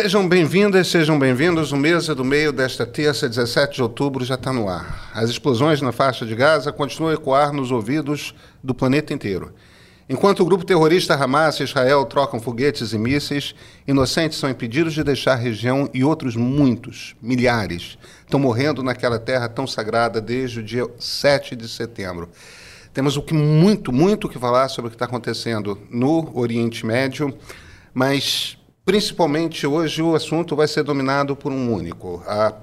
Sejam bem-vindas, sejam bem-vindos. O Mesa do Meio desta terça, 17 de outubro, já está no ar. As explosões na faixa de Gaza continuam a ecoar nos ouvidos do planeta inteiro. Enquanto o grupo terrorista Hamas e Israel trocam foguetes e mísseis, inocentes são impedidos de deixar a região e outros muitos, milhares, estão morrendo naquela terra tão sagrada desde o dia 7 de setembro. Temos o que muito, muito que falar sobre o que está acontecendo no Oriente Médio, mas Principalmente hoje o assunto vai ser dominado por um único. Há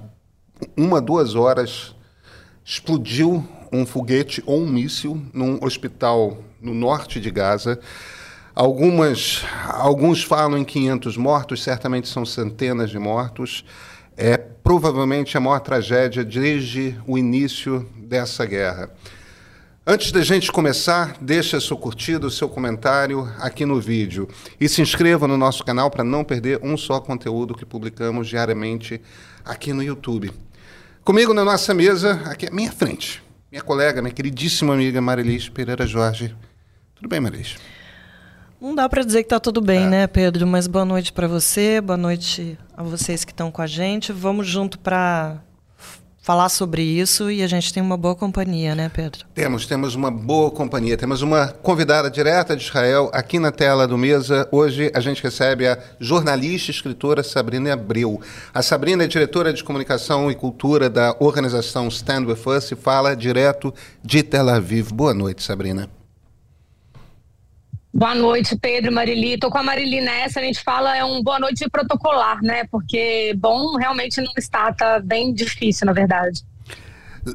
uma, duas horas explodiu um foguete ou um míssil num hospital no norte de Gaza. Algumas, alguns falam em 500 mortos, certamente são centenas de mortos. É provavelmente a maior tragédia desde o início dessa guerra. Antes da gente começar, deixa seu curtido, seu comentário aqui no vídeo e se inscreva no nosso canal para não perder um só conteúdo que publicamos diariamente aqui no YouTube. Comigo na nossa mesa, aqui à minha frente, minha colega, minha queridíssima amiga Marilis Pereira Jorge. Tudo bem, Marilis? Não dá para dizer que está tudo bem, é. né, Pedro? Mas boa noite para você, boa noite a vocês que estão com a gente. Vamos junto para falar sobre isso e a gente tem uma boa companhia, né, Pedro? Temos, temos uma boa companhia. Temos uma convidada direta de Israel aqui na tela do Mesa. Hoje a gente recebe a jornalista e escritora Sabrina Abreu. A Sabrina é diretora de comunicação e cultura da organização Stand With Us e fala direto de Tel Aviv. Boa noite, Sabrina. Boa noite, Pedro, Marili. Tô com a Marili nessa, a gente fala, é um boa noite protocolar, né? Porque bom realmente não está, tá bem difícil, na verdade.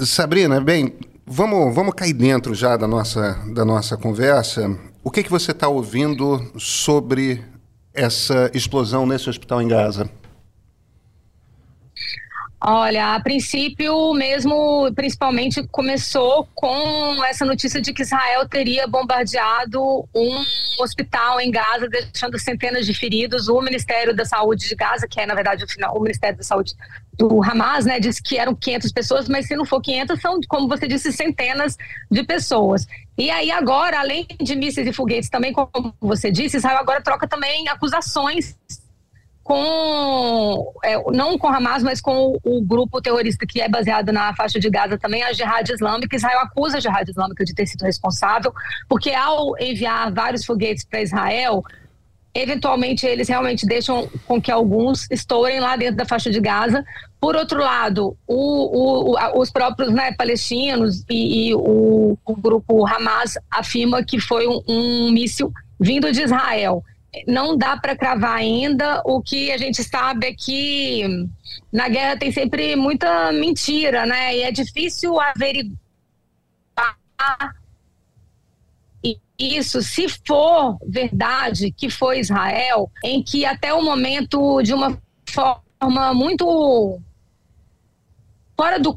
Sabrina, bem, vamos, vamos cair dentro já da nossa, da nossa conversa. O que, que você está ouvindo sobre essa explosão nesse hospital em Gaza? Olha, a princípio mesmo, principalmente começou com essa notícia de que Israel teria bombardeado um hospital em Gaza, deixando centenas de feridos. O Ministério da Saúde de Gaza, que é na verdade o, Ministério da Saúde do Hamas, né, disse que eram 500 pessoas, mas se não for 500 são, como você disse, centenas de pessoas. E aí agora, além de mísseis e foguetes, também como você disse, Israel agora troca também acusações com, é, não com Hamas, mas com o, o, grupo terrorista que é baseado na faixa de Gaza também, a Jihad Islâmica. Israel acusa a Jihad Islâmica de ter sido responsável, porque ao enviar vários foguetes para Israel, eventualmente eles realmente deixam com que alguns estourem lá dentro da faixa de Gaza. Por outro lado, o, o, os próprios né, palestinos e, e o, grupo Hamas afirma que foi um, um míssil vindo de Israel não dá para cravar ainda. O que a gente sabe é que na guerra tem sempre muita mentira, né? E é difícil averiguar isso, se for verdade que foi Israel, em que até o momento, de uma forma muito fora do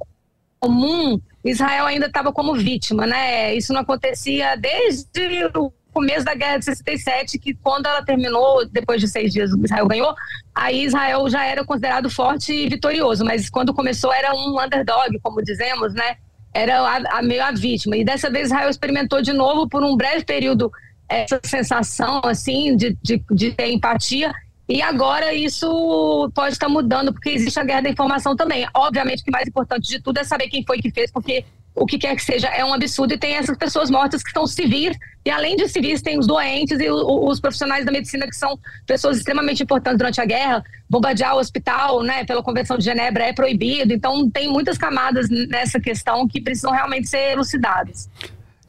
comum, Israel ainda estava como vítima, né? Isso não acontecia desde o começo da guerra de 67, que quando ela terminou, depois de seis dias, Israel ganhou, aí Israel já era considerado forte e vitorioso, mas quando começou era um underdog, como dizemos, né? Era a, a meio a vítima. E dessa vez Israel experimentou de novo por um breve período essa sensação, assim, de, de, de ter empatia. E agora isso pode estar mudando, porque existe a guerra da informação também. Obviamente que o mais importante de tudo é saber quem foi que fez, porque o que quer que seja, é um absurdo. E tem essas pessoas mortas que são civis, e além de civis, tem os doentes e os profissionais da medicina, que são pessoas extremamente importantes durante a guerra. Bombardear o hospital, né, pela Convenção de Genebra, é proibido. Então, tem muitas camadas nessa questão que precisam realmente ser elucidadas.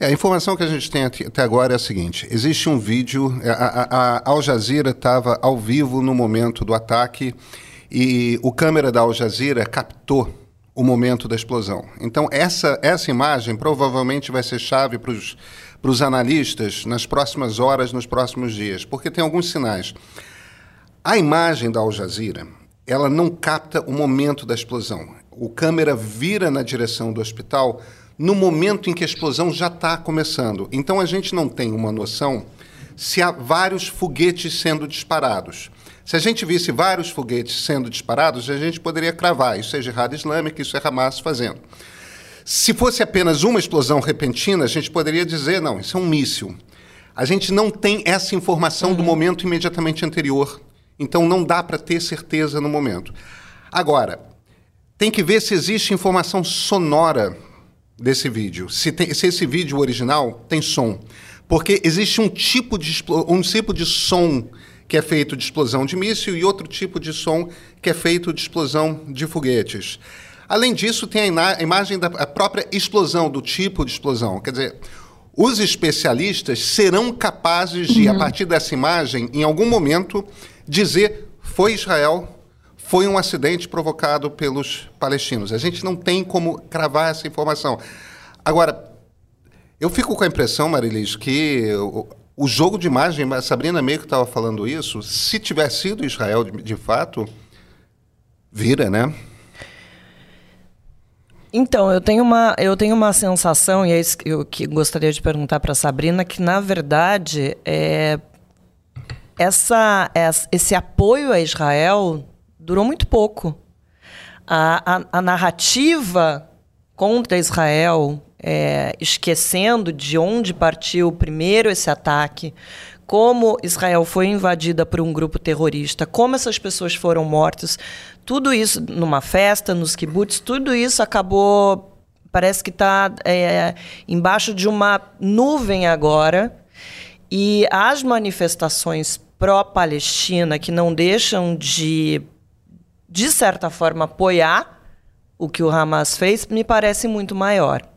É, a informação que a gente tem até agora é a seguinte: existe um vídeo, a, a, a Al Jazeera estava ao vivo no momento do ataque e o câmera da Al Jazeera captou o momento da explosão. Então, essa, essa imagem provavelmente vai ser chave para os analistas nas próximas horas, nos próximos dias, porque tem alguns sinais. A imagem da Al Jazeera, ela não capta o momento da explosão. O câmera vira na direção do hospital no momento em que a explosão já está começando. Então, a gente não tem uma noção se há vários foguetes sendo disparados. Se a gente visse vários foguetes sendo disparados, a gente poderia cravar. Isso é jihad islâmica, isso é Hamas fazendo. Se fosse apenas uma explosão repentina, a gente poderia dizer, não, isso é um míssil. A gente não tem essa informação uhum. do momento imediatamente anterior Então não dá para ter certeza no momento. Agora, tem que ver se existe informação sonora desse vídeo. Se, tem, se esse vídeo original tem som. Porque existe um tipo, de, um tipo de som que é feito de explosão de míssil e outro tipo de som que é feito de explosão de foguetes. Além disso, tem a, imagem da própria explosão, do tipo de explosão. Quer dizer, os especialistas serão capazes de, uhum. a partir dessa imagem, em algum momento, dizer foi Israel, foi um acidente provocado pelos palestinos. A gente não tem como cravar essa informação. Agora, eu fico com a impressão, Marilis, que o, jogo de imagem, a Sabrina meio que estava falando isso, se tivesse sido Israel de, de fato, vira, né? Então, eu tenho uma, eu tenho uma sensação, e é isso que eu que gostaria de perguntar para a Sabrina, que, na verdade, é, essa, esse apoio a Israel durou muito pouco. A, a, a narrativa contra Israel, é, esquecendo de onde partiu primeiro esse ataque, como Israel foi invadida por um grupo terrorista, como essas pessoas foram mortas, tudo isso numa festa, nos kibbutz, tudo isso acabou, parece que está é, embaixo de uma nuvem agora. E as manifestações pró-Palestina, que não deixam de, de certa forma, apoiar o que o Hamas fez, me parece muito maior.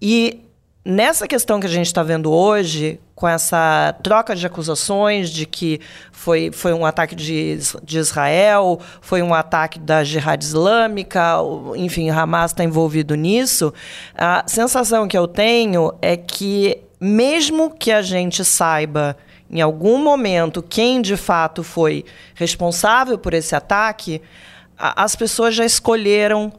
E nessa questão que a gente está vendo hoje, com essa troca de acusações de que foi, foi um ataque de, de Israel, foi um ataque da Jihad Islâmica, enfim, Hamas está envolvido nisso, a sensação que eu tenho é que, mesmo que a gente saiba em algum momento quem de fato foi responsável por esse ataque, a, as pessoas já escolheram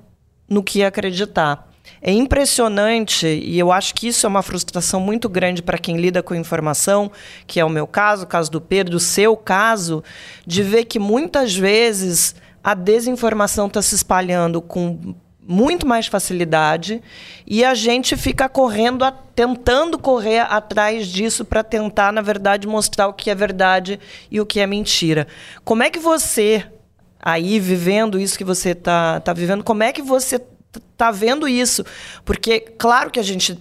no que acreditar. É impressionante, e eu acho que isso é uma frustração muito grande para quem lida com informação, que é o meu caso, o caso do Pedro, o seu caso, de ver que muitas vezes a desinformação está se espalhando com muito mais facilidade e a gente fica correndo, tentando correr atrás disso para tentar, na verdade, mostrar o que é verdade e o que é mentira. Como é que você, aí vivendo isso que você está tá vivendo, como é que você tá vendo isso. Porque, claro que a gente.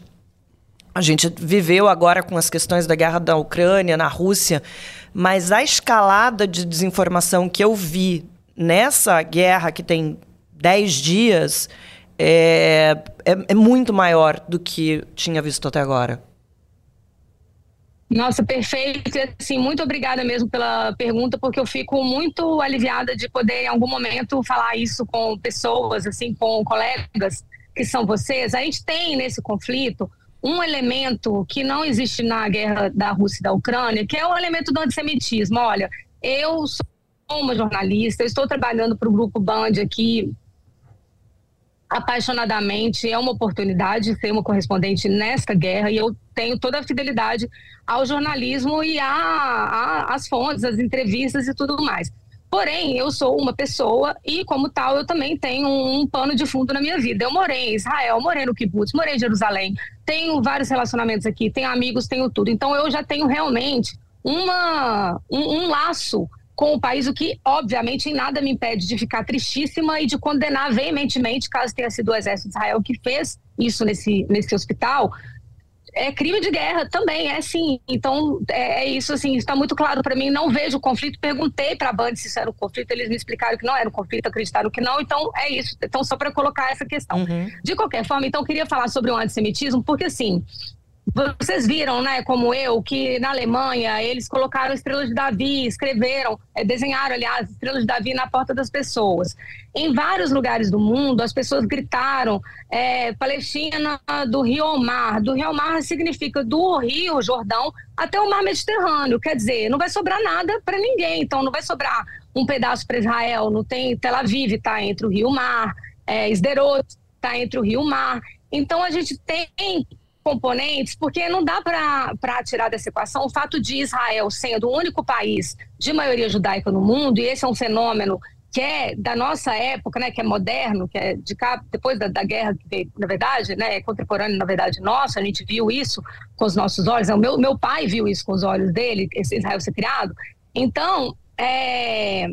A gente viveu agora com as questões da guerra da Ucrânia, na Rússia, mas a escalada de desinformação que eu vi nessa guerra que tem 10 dias é, é, é muito maior do que tinha visto até agora. Nossa, perfeito. Assim, muito obrigada mesmo pela pergunta, porque eu fico muito aliviada de poder, em algum momento, falar isso com pessoas, assim, com colegas que são vocês. A gente tem nesse conflito um elemento que não existe na guerra da Rússia e da Ucrânia, que é o elemento do antissemitismo. Olha, eu sou uma jornalista, eu estou trabalhando para o Grupo Band aqui apaixonadamente. É uma oportunidade ser uma correspondente nesta guerra e eu tenho toda a fidelidade ao jornalismo e às fontes, às entrevistas e tudo mais. Porém, eu sou uma pessoa e, como tal, eu também tenho um, um, pano de fundo na minha vida. Eu morei em Israel, morei no Kibbutz, morei em Jerusalém, tenho vários relacionamentos aqui, tenho amigos, tenho tudo. Então, eu já tenho realmente uma, um, um laço com o país, o que obviamente em nada me impede de ficar tristíssima e de condenar veementemente, caso tenha sido o exército de Israel que fez isso nesse, nesse hospital. É crime de guerra também, é sim. Então, é, é isso, assim, está muito claro para mim. Não vejo o conflito. Perguntei para a Band se isso era um conflito, eles me explicaram que não era um conflito, acreditaram que não. Então, é isso. Então, só para colocar essa questão. Uhum. De qualquer forma, então, queria falar sobre o antissemitismo, porque, assim, vocês viram, né, como eu, que na Alemanha eles colocaram estrelas de Davi, escreveram, é, desenharam, aliás, estrelas de Davi na porta das pessoas. Em vários lugares do mundo, as pessoas gritaram é, Palestina do rio mar. Do rio mar significa do rio Jordão até o mar Mediterrâneo. Quer dizer, não vai sobrar nada para ninguém. Então, não vai sobrar um pedaço para Israel. Não tem Tel Aviv, está entre o rio mar. É, Sderot está entre o rio mar. Então, a gente tem componentes, porque não dá para tirar dessa equação o fato de Israel sendo o único país de maioria judaica no mundo, e esse é um fenômeno que é da nossa época, né, que é moderno, que é de cá, depois da, da guerra, que na verdade, né, é contemporâneo, na verdade, nossa, a gente viu isso com os nossos olhos, o meu, meu pai viu isso com os olhos dele, esse Israel ser criado. Então, é,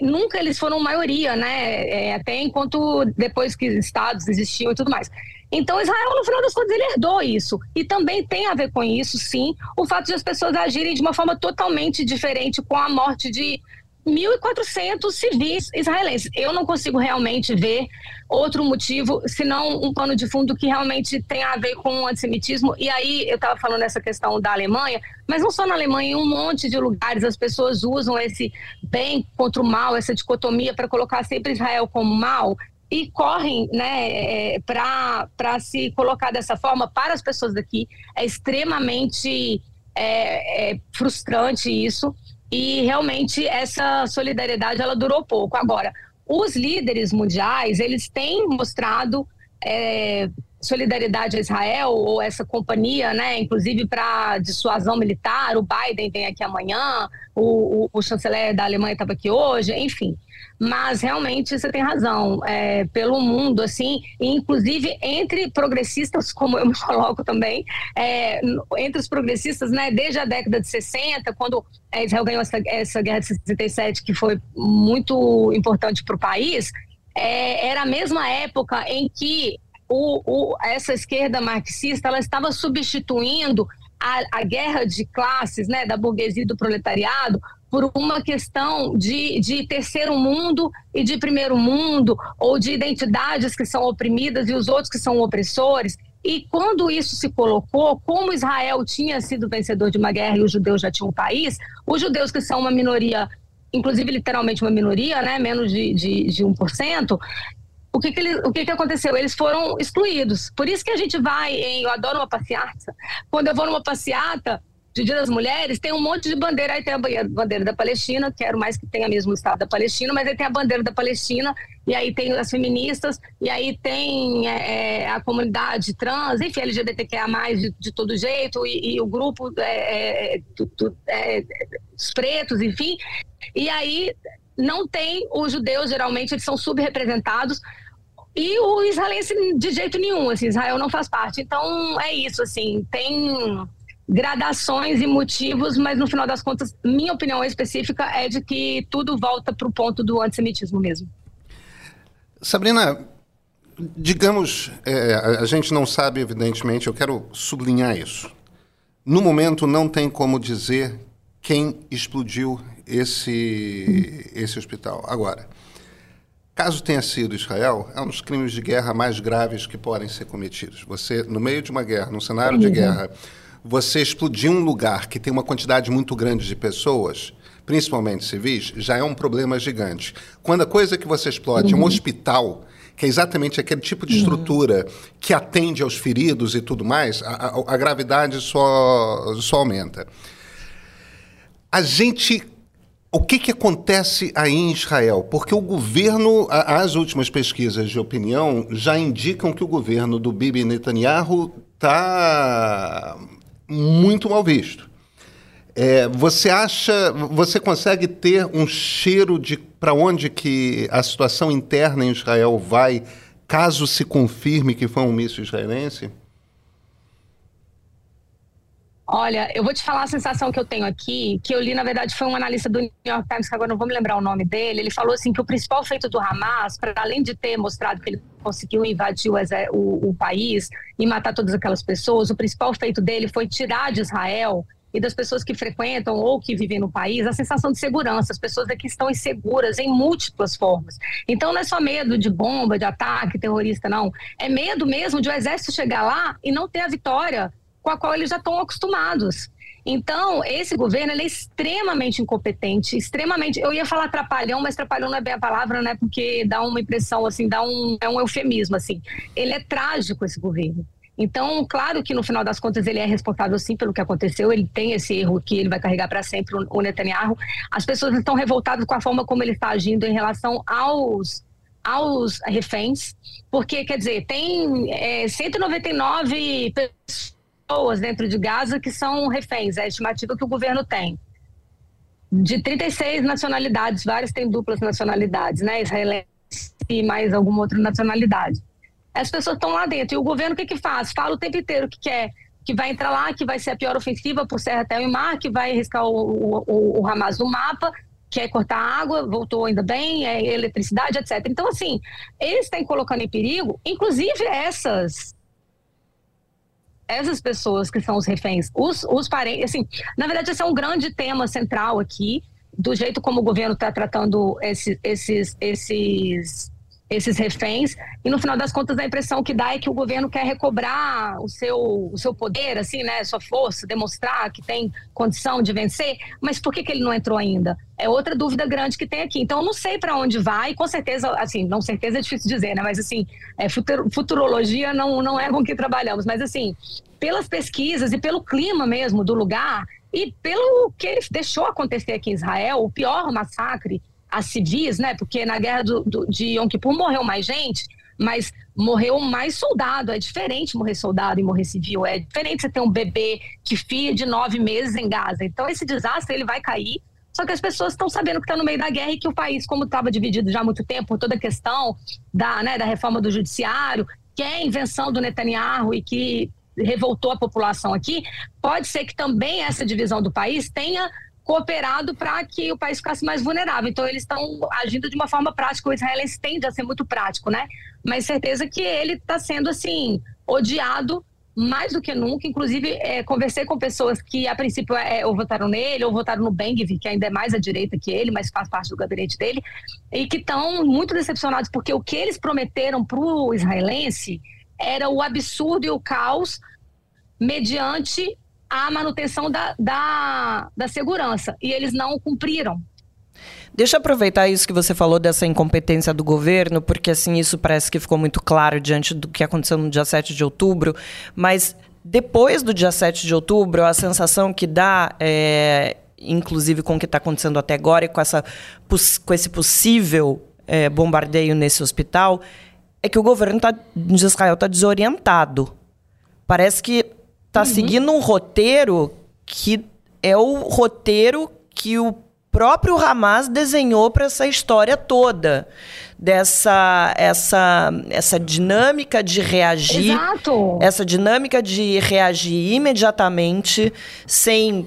nunca eles foram maioria, né? É, até enquanto depois que estados existiam e tudo mais. Então, Israel, no final das contas, ele herdou isso. E também tem a ver com isso, sim, o fato de as pessoas agirem de uma forma totalmente diferente com a morte de 1.400 civis israelenses. Eu não consigo realmente ver outro motivo, senão um pano de fundo que realmente tem a ver com o antissemitismo. E aí, eu estava falando essa questão da Alemanha, mas não só na Alemanha, em um monte de lugares as pessoas usam esse bem contra o mal, essa dicotomia para colocar sempre Israel como mal e correm né, é, para se colocar dessa forma para as pessoas daqui. É extremamente é, é frustrante isso e realmente essa solidariedade ela durou pouco. Agora, os líderes mundiais eles têm mostrado é, solidariedade a Israel ou essa companhia, né, inclusive para dissuasão militar. O Biden vem aqui amanhã, o, o, o chanceler da Alemanha estava aqui hoje, enfim. Mas realmente você tem razão, é, pelo mundo, assim, inclusive entre progressistas, como eu me coloco também, é, entre os progressistas, né, desde a década de 60, quando é, Israel ganhou essa, essa guerra de 67, que foi muito importante para o país, é, era a mesma época em que o, o, essa esquerda marxista ela estava substituindo a, a, guerra de classes né, da burguesia e do proletariado por uma questão de, de terceiro mundo e de primeiro mundo, ou de identidades que são oprimidas e os outros que são opressores. E quando isso se colocou, como Israel tinha sido vencedor de uma guerra e os judeus já tinham um país, os judeus que são uma minoria, inclusive literalmente uma minoria, né, menos de, de, de 1%, o que, que, ele, o que, que aconteceu? Eles foram excluídos. Por isso que a gente vai em. Eu adoro uma passeata. Quando eu vou numa passeata de Dia das Mulheres, tem um monte de bandeira. Aí tem a bandeira da Palestina, quero mais que tenha mesmo o Estado da Palestina, mas aí tem a bandeira da Palestina, e aí tem as feministas, e aí tem é, é a comunidade trans, enfim, LGBTQIA, de, de todo jeito, e, e o grupo é, é do, do, é, dos pretos, enfim. E aí não tem os judeus, geralmente, eles são subrepresentados. E o israelense, de jeito nenhum, assim, Israel não faz parte. Então, é isso, assim, tem gradações e motivos, mas no final das contas, minha opinião específica é de que tudo volta para o ponto do antissemitismo mesmo. Sabrina, digamos, é, a gente não sabe, evidentemente, eu quero sublinhar isso. No momento, não tem como dizer quem explodiu esse, esse hospital. Agora, caso tenha sido Israel, é um dos crimes de guerra mais graves que podem ser cometidos. Você, no meio de uma guerra, num cenário de guerra, você explodir um lugar que tem uma quantidade muito grande de pessoas, principalmente civis, já é um problema gigante. Quando a coisa que você explode uhum. é um uhum. hospital, que é exatamente aquele tipo de uhum. estrutura uhum. que atende aos feridos e tudo mais, a, a, a gravidade só, só aumenta. A gente o que, que acontece aí em Israel? Porque o governo, as últimas pesquisas de opinião já indicam que o governo do Bibi Netanyahu está muito mal visto. É, você acha, você consegue ter um cheiro de para onde que a situação interna em Israel vai, caso se confirme que foi um míssil israelense? Olha, eu vou te falar a sensação que eu tenho aqui, que eu li, na verdade, foi um analista do New York Times, que agora não vou me lembrar o nome dele. Ele falou assim que o principal feito do Hamas, para além de ter mostrado que ele conseguiu invadir o, o, o país e matar todas aquelas pessoas, o principal feito dele foi tirar de Israel e das pessoas que frequentam ou que vivem no país a sensação de segurança. As pessoas daqui estão inseguras em múltiplas formas. Então não é só medo de bomba, de ataque terrorista, não. É medo mesmo de o exército chegar lá e não ter a vitória com a qual eles já estão acostumados. Então, esse governo é extremamente incompetente, extremamente. Eu ia falar trapalhão, mas trapalhão não é bem a palavra, né? Porque dá uma impressão, assim, dá um, é um eufemismo, assim. Ele é trágico, esse governo. Então, claro que no final das contas ele é responsável sim pelo que aconteceu, ele tem esse erro que ele vai carregar para sempre o Netanyahu. As pessoas estão revoltadas com a forma como ele está agindo em relação aos aos reféns, porque quer dizer tem é, 199 pessoas pessoas dentro de Gaza que são reféns, é a estimativa que o governo tem. De 36 nacionalidades, várias têm duplas nacionalidades, né? Israelense e mais alguma outra nacionalidade. As pessoas estão lá dentro. E o governo o que, que faz? Fala o tempo inteiro que quer que vai entrar lá, que vai ser a pior ofensiva por serra, terra e mar, que vai riscar o, o, o Hamas do mapa, quer cortar água, voltou ainda bem, é eletricidade, etc. Então, assim, eles estão colocando em perigo, inclusive essas essas pessoas que são os reféns, os, os parentes, assim, na verdade esse é um grande tema central aqui, do jeito como o governo está tratando esse, esses, esses esses reféns e no final das contas a impressão que dá é que o governo quer recobrar o seu, o seu poder, assim, né, sua força, demonstrar que tem condição de vencer, mas por que, que ele não entrou ainda? É outra dúvida grande que tem aqui. Então eu não sei para onde vai, com certeza, assim, não certeza é difícil dizer, né, mas assim, é, futurologia não, não é com que trabalhamos, mas assim, pelas pesquisas e pelo clima mesmo do lugar e pelo que ele deixou acontecer aqui em Israel, o pior massacre a civis, né? Porque na guerra do, do, de Yom Kippur morreu mais gente, mas morreu mais soldado. É diferente morrer soldado e morrer civil. É diferente você ter um bebê de filha de nove meses em Gaza. Então esse desastre ele vai cair. Só que as pessoas estão sabendo que está no meio da guerra e que o país, como estava dividido já há muito tempo por toda a questão da, né, da reforma do judiciário, que é a invenção do Netanyahu e que revoltou a população aqui, pode ser que também essa divisão do país tenha cooperado para que o país ficasse mais vulnerável. Então, eles estão agindo de uma forma prática. O israelense tende a ser muito prático, né? Mas certeza que ele está sendo, assim, odiado mais do que nunca. Inclusive, é, conversei com pessoas que, a princípio, é, ou votaram nele, ou votaram no Bengvi, que ainda é mais à direita que ele, mas faz parte do gabinete dele, e que estão muito decepcionados, porque o que eles prometeram para o israelense era o absurdo e o caos mediante a manutenção da, da, da segurança. E eles não cumpriram. Deixa eu aproveitar isso que você falou dessa incompetência do governo, porque assim isso parece que ficou muito claro diante do que aconteceu no dia 7 de outubro, mas depois do dia 7 de outubro, a sensação que dá, é, inclusive com o que está acontecendo até agora e com, essa, com esse possível é, bombardeio nesse hospital, é que o governo tá, de Israel está desorientado. Parece que tá uhum. seguindo um roteiro que é o roteiro que o próprio Hamas desenhou para essa história toda dessa essa essa dinâmica de reagir Exato. essa dinâmica de reagir imediatamente sem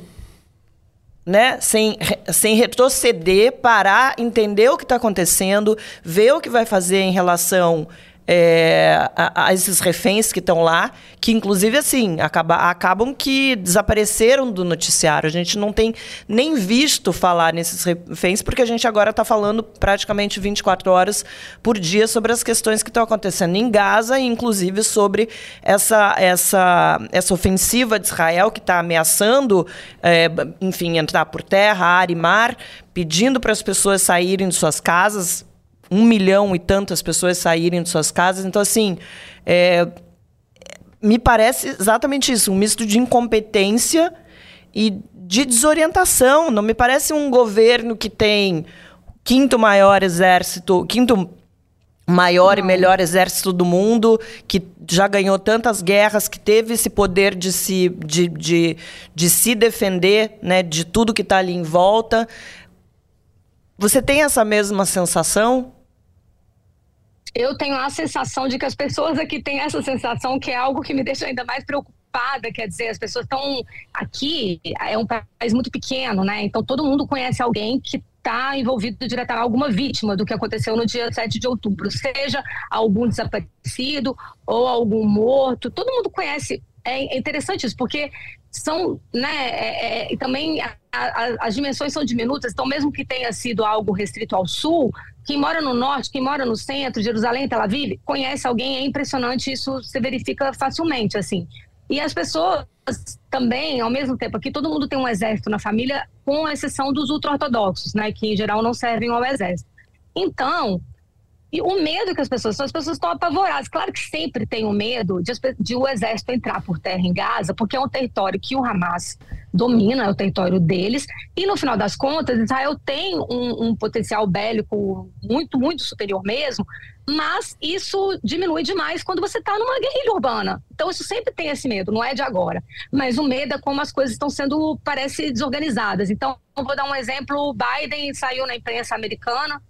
né? Sem, sem retroceder, parar, entender o que está acontecendo, ver o que vai fazer em relação é, a, a, esses reféns que estão lá, que inclusive assim acaba, acabam que desapareceram do noticiário. A gente não tem nem visto falar nesses reféns, porque a gente agora está falando praticamente 24 horas por dia sobre as questões que estão acontecendo em Gaza, inclusive sobre essa, essa, essa ofensiva de Israel que está ameaçando, é, enfim, entrar por terra, ar e mar, pedindo para as pessoas saírem de suas casas um milhão e tantas pessoas saírem de suas casas. Então, assim, é, me parece exatamente isso, um misto de incompetência e de desorientação. Não me parece um governo que tem quinto maior exército, quinto maior Não. e melhor exército do mundo, que já ganhou tantas guerras, que teve esse poder de se, de, de, de se defender né, de tudo que está ali em volta. Você tem essa mesma sensação? Eu tenho a sensação de que as pessoas aqui têm essa sensação que é algo que me deixa ainda mais preocupada, quer dizer, as pessoas estão aqui, é um país muito pequeno, né? Então todo mundo conhece alguém que está envolvido diretamente, alguma vítima do que aconteceu no dia 7 de outubro, seja algum desaparecido ou algum morto, todo mundo conhece. É interessante isso, porque são, né, é, é, também a, a, as dimensões são diminutas, então mesmo que tenha sido algo restrito ao sul, quem mora no norte, quem mora no centro, Jerusalém, Tel Aviv, conhece alguém, é impressionante, isso se verifica facilmente, assim. E as pessoas também, ao mesmo tempo, aqui todo mundo tem um exército na família, com exceção dos ultra-ortodoxos, né, que em geral não servem ao exército. Então, e o medo que as pessoas, as pessoas estão apavoradas. Claro que sempre tem o medo de, de, o exército entrar por terra em Gaza, porque é um território que o Hamas domina, é o território deles. E no final das contas, Israel tem um, um potencial bélico muito, muito superior mesmo, mas isso diminui demais quando você está numa guerrilha urbana. Então isso sempre tem esse medo, não é de agora. Mas o medo é como as coisas estão sendo, parece, desorganizadas. Então, vou dar um exemplo: Biden saiu na imprensa americana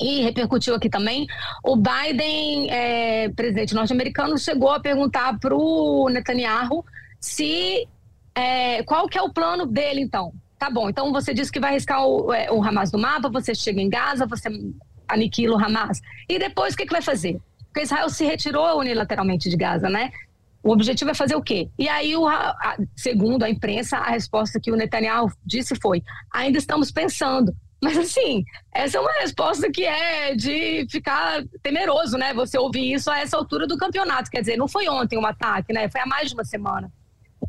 e repercutiu aqui também. O Biden, é, presidente norte-americano, chegou a perguntar para o Netanyahu se é, qual que é o plano dele, então. tá bom, então você disse que vai riscar o, é, o Hamas do mapa, você chega em Gaza, você aniquila o Hamas. E depois o que, que vai fazer? Porque Israel se retirou unilateralmente de Gaza, né? O objetivo é fazer o quê? E aí, o, a, segundo a imprensa, a resposta que o Netanyahu disse foi: ainda estamos pensando. Mas assim, essa é uma resposta que é de ficar temeroso, né? Você ouvir isso a essa altura do campeonato. Quer dizer, não foi ontem um ataque, né? Foi há mais de uma semana.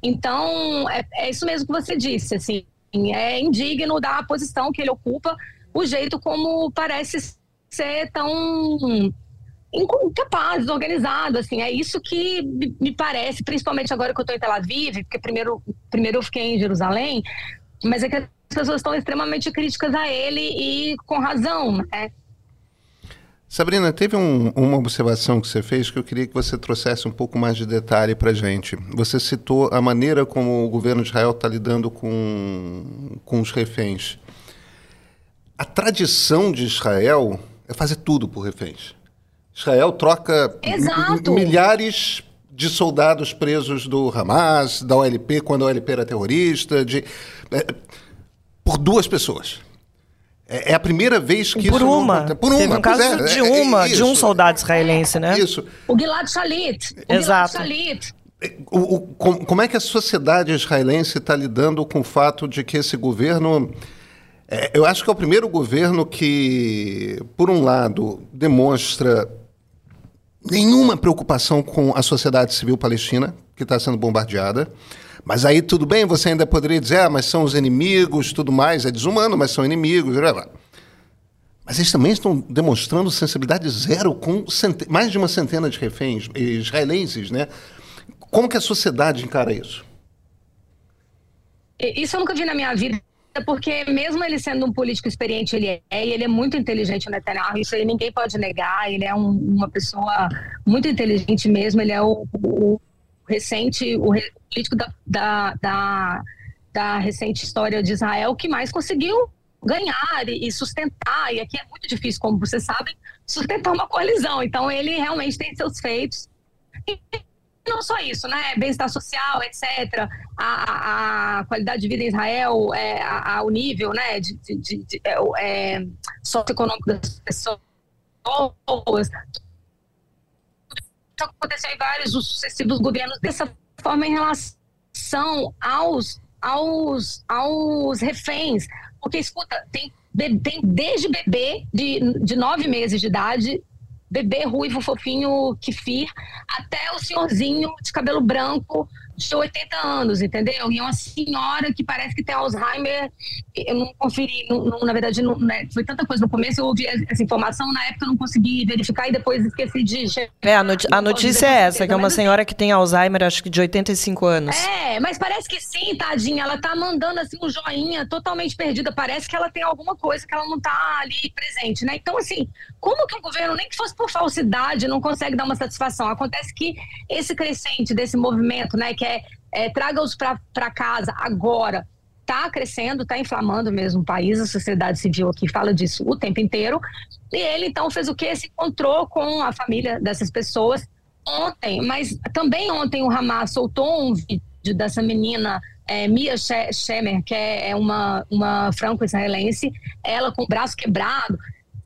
Então, é, é isso mesmo que você disse, assim, é indigno da posição que ele ocupa, o jeito como parece ser tão incapaz, desorganizado, assim, é isso que me parece, principalmente agora que eu estou em Tel Aviv, porque primeiro, primeiro eu fiquei em Jerusalém, mas é que as pessoas estão extremamente críticas a ele e com razão, né? Sabrina, teve um, uma observação que você fez que eu queria que você trouxesse um pouco mais de detalhe para a gente. Você citou a maneira como o governo de Israel está lidando com, com os reféns. A tradição de Israel é fazer tudo por reféns. Israel troca milhares de soldados presos do Hamas, da OLP, quando a OLP era terrorista, de, é, por duas pessoas. É, é a primeira vez que por isso uma. Não, por uma. Teve um caso é, de é, uma, de um soldado israelense, né? Isso. O Gilad Shalit. O Exato. Gilad Shalit. O, o, como é que a sociedade israelense está lidando com o fato de que esse governo. É, eu acho que é o primeiro governo que, por um lado, demonstra nenhuma preocupação com a sociedade civil palestina, que está sendo bombardeada. Mas aí tudo bem, você ainda poderia dizer, ah, mas são os inimigos, tudo mais, é desumano, mas são inimigos. Mas eles também estão demonstrando sensibilidade zero com mais de uma centena de reféns israelenses, né? Como que a sociedade encara isso? Isso eu nunca vi na minha vida, porque mesmo ele sendo um político experiente, ele é, ele é muito inteligente, o Netanyahu, isso aí ninguém pode negar, ele é um, uma pessoa muito inteligente mesmo, ele é o, o recente, o político da, da, da, da, recente história de Israel que mais conseguiu ganhar e, e sustentar, e aqui é muito difícil, como vocês sabem, sustentar uma coalizão, então ele realmente tem seus feitos. E, não só isso, né? Bem-estar social, etc. A, a, qualidade de vida em Israel, é, a, a o nível né, de, de, de, de é, é, socioeconômico das pessoas aconteceu em vários os sucessivos governos dessa forma em relação aos, aos, aos reféns. Porque, escuta, tem, tem desde bebê de, de nove meses de idade, bebê ruivo, fofinho, kefir, até o senhorzinho de cabelo branco, de 80 anos, entendeu? E é uma senhora que parece que tem Alzheimer. Eu não conferi, não, não, na verdade, não, né, foi tanta coisa no começo, eu ouvi essa informação, na época eu não consegui verificar e depois esqueci de. É, a, a notícia é essa, que é uma senhora que tem Alzheimer, acho que de 85 anos. É, mas parece que sim, tadinha. Ela tá mandando assim um joinha totalmente perdida. Parece que ela tem alguma coisa que ela não tá ali presente, né? Então, assim, como que o governo, nem que fosse por falsidade, não consegue dar uma satisfação? Acontece que esse crescente desse movimento, né, que é, é traga-os para casa agora, está crescendo, está inflamando mesmo o país, a sociedade civil aqui fala disso o tempo inteiro. E ele então fez o que? Se encontrou com a família dessas pessoas ontem, mas também ontem o Hamas soltou um vídeo dessa menina é, Mia Shemer, que é, é uma, uma franco-israelense, ela com o braço quebrado.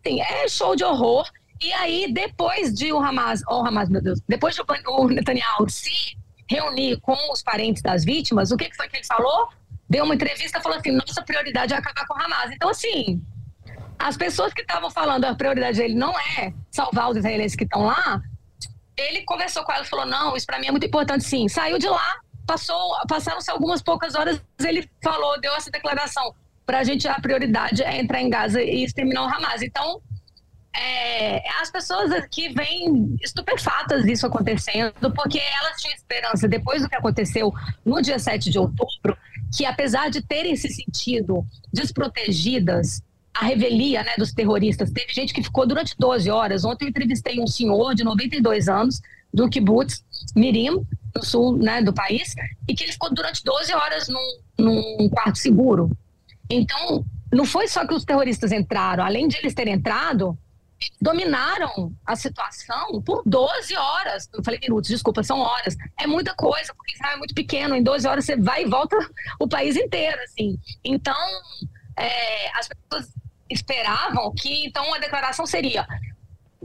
Assim, é show de horror. E aí, depois de o Hamas, oh Hamas, meu Deus, depois de o Netanyahu se reunir com os parentes das vítimas, o que, foi que ele falou? Deu uma entrevista falou assim: nossa prioridade é acabar com o Hamas. Então, assim, as pessoas que estavam falando a prioridade dele não é salvar os israelenses que estão lá, ele conversou com ela e falou: não, isso para mim é muito importante, sim. Saiu de lá, passou, passaram-se algumas poucas horas, ele falou, deu essa declaração: para a gente a prioridade é entrar em Gaza e exterminar o Hamas. Então, é, as pessoas aqui vêm estupefatas disso acontecendo, porque elas tinham esperança, depois do que aconteceu no dia 7 de outubro, que apesar de terem se sentido desprotegidas, a revelia né, dos terroristas, teve gente que ficou durante 12 horas. Ontem eu entrevistei um senhor de 92 anos, do kibbutz Mirim, no sul né, do país, e que ele ficou durante 12 horas num, num quarto seguro. Então, não foi só que os terroristas entraram, além de eles terem entrado, dominaram a situação por 12 horas. Eu falei minutos, desculpa, são horas. É muita coisa, porque Israel é muito pequeno. Em 12 horas você vai e volta o país inteiro, assim. Então, é, as pessoas esperavam que, então, a declaração seria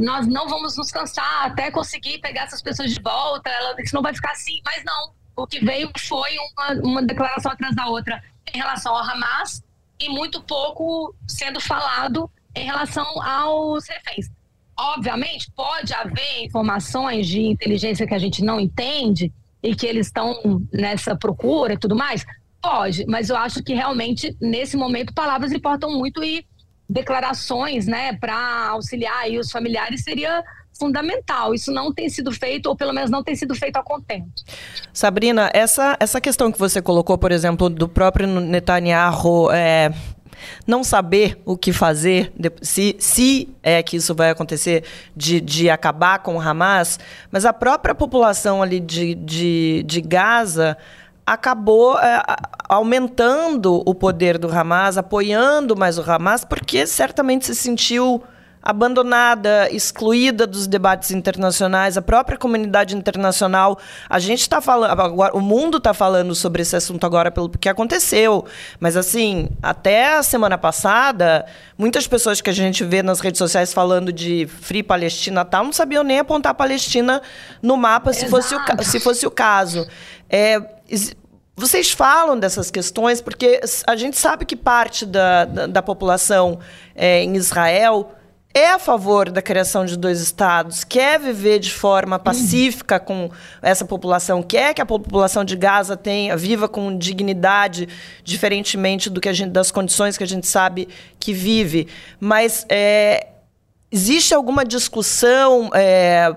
nós não vamos nos cansar até conseguir pegar essas pessoas de volta, ela, isso não vai ficar assim, mas não. O que veio foi uma, uma declaração atrás da outra em relação ao Hamas e muito pouco sendo falado em relação aos reféns. Obviamente, pode haver informações de inteligência que a gente não entende e que eles estão nessa procura e tudo mais? Pode, mas eu acho que realmente, nesse momento, palavras importam muito e declarações né, para auxiliar aí os familiares seria fundamental. Isso não tem sido feito, ou pelo menos não tem sido feito a contento. Sabrina, essa, essa questão que você colocou, por exemplo, do próprio Netanyahu. É não saber o que fazer, se, se é que isso vai acontecer, de, de acabar com o Hamas, mas a própria população ali de, de, de Gaza acabou é, aumentando o poder do Hamas, apoiando mais o Hamas, porque certamente se sentiu abandonada, excluída dos debates internacionais, a própria comunidade internacional. A gente está falando, agora, o mundo está falando sobre esse assunto agora pelo que aconteceu. Mas assim, até a semana passada, muitas pessoas que a gente vê nas redes sociais falando de Free Palestina tal, não sabiam nem apontar a Palestina no mapa se fosse, o, se fosse o caso. É, vocês falam dessas questões porque a gente sabe que parte da, da, da população é, em Israel é a favor da criação de dois estados, quer viver de forma pacífica com essa população, quer que a população de Gaza tenha viva com dignidade, diferentemente do que a gente, das condições que a gente sabe que vive. Mas é, existe alguma discussão é,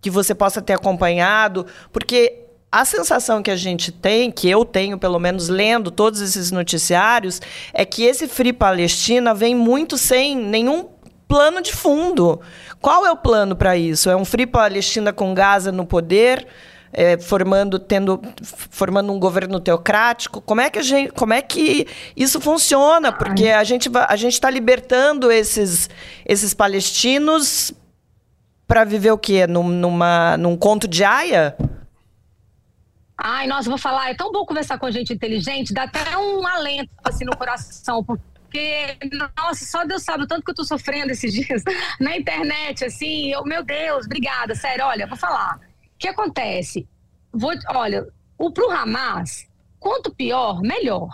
que você possa ter acompanhado? Porque a sensação que a gente tem, que eu tenho, pelo menos lendo todos esses noticiários, é que esse Free Palestina vem muito sem nenhum plano de fundo. Qual é o plano para isso? É um Free Palestina com Gaza no poder? É, formando tendo formando um governo teocrático como é que a gente, como é que isso funciona porque a gente a gente está libertando esses esses palestinos para viver o quê num, numa num conto de Aya Ai, nossa, vou falar, é tão bom conversar com gente inteligente, dá até um alento assim no coração, porque, nossa, só Deus sabe o tanto que eu tô sofrendo esses dias na internet, assim, eu, meu Deus, obrigada, sério, olha, vou falar. O que acontece? Vou, olha, o pro Hamas, quanto pior, melhor.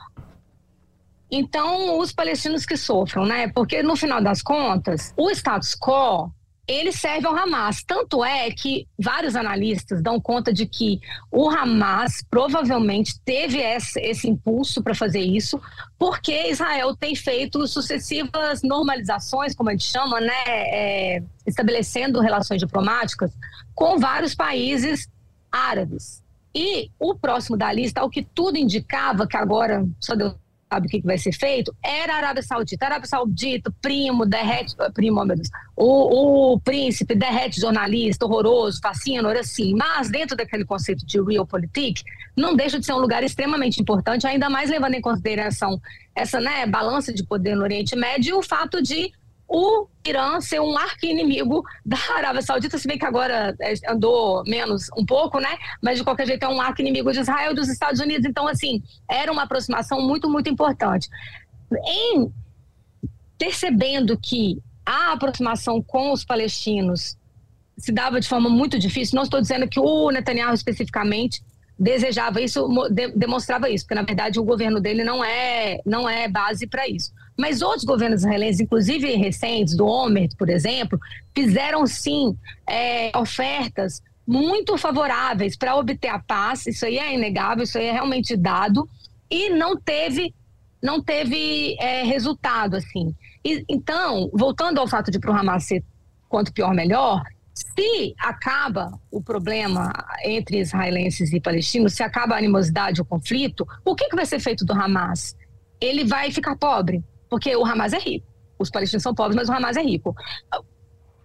Então, os palestinos que sofram, né? Porque no final das contas, o status quo ele serve ao Hamas. Tanto é que vários analistas dão conta de que o Hamas provavelmente teve esse, esse impulso para fazer isso, porque Israel tem feito sucessivas normalizações, como a gente chama, né, é, estabelecendo relações diplomáticas com vários países árabes. E o próximo da lista, ao que tudo indicava, que agora só deu sabe o que, vai ser feito, era a Arábia Saudita. A Arábia Saudita, primo, derrete, primo, meu Deus, o, o príncipe derrete jornalista, horroroso, fascino, era assim. Mas dentro daquele conceito de realpolitik, não deixa de ser um lugar extremamente importante, ainda mais levando em consideração essa né, balança de poder no Oriente Médio e o fato de o Irã ser um arqui-inimigo da Arábia Saudita, se bem que agora é, andou menos um pouco, né? Mas de qualquer jeito é um arqui-inimigo de Israel e dos Estados Unidos. Então, assim, era uma aproximação muito, muito importante. Em percebendo que a aproximação com os palestinos se dava de forma muito difícil, não estou dizendo que o Netanyahu especificamente desejava isso, demonstrava isso, porque na verdade o governo dele não é, não é base para isso. Mas outros governos israelenses, inclusive recentes, do Omer, por exemplo, fizeram sim é, ofertas muito favoráveis para obter a paz. Isso aí é inegável, isso aí é realmente dado e não teve não teve é, resultado assim. E, então, voltando ao fato de para o Hamas ser quanto pior melhor, se acaba o problema entre israelenses e palestinos, se acaba a animosidade, o conflito, o que, que vai ser feito do Hamas? Ele vai ficar pobre porque o Hamas é rico. Os palestinos são pobres, mas o Hamas é rico.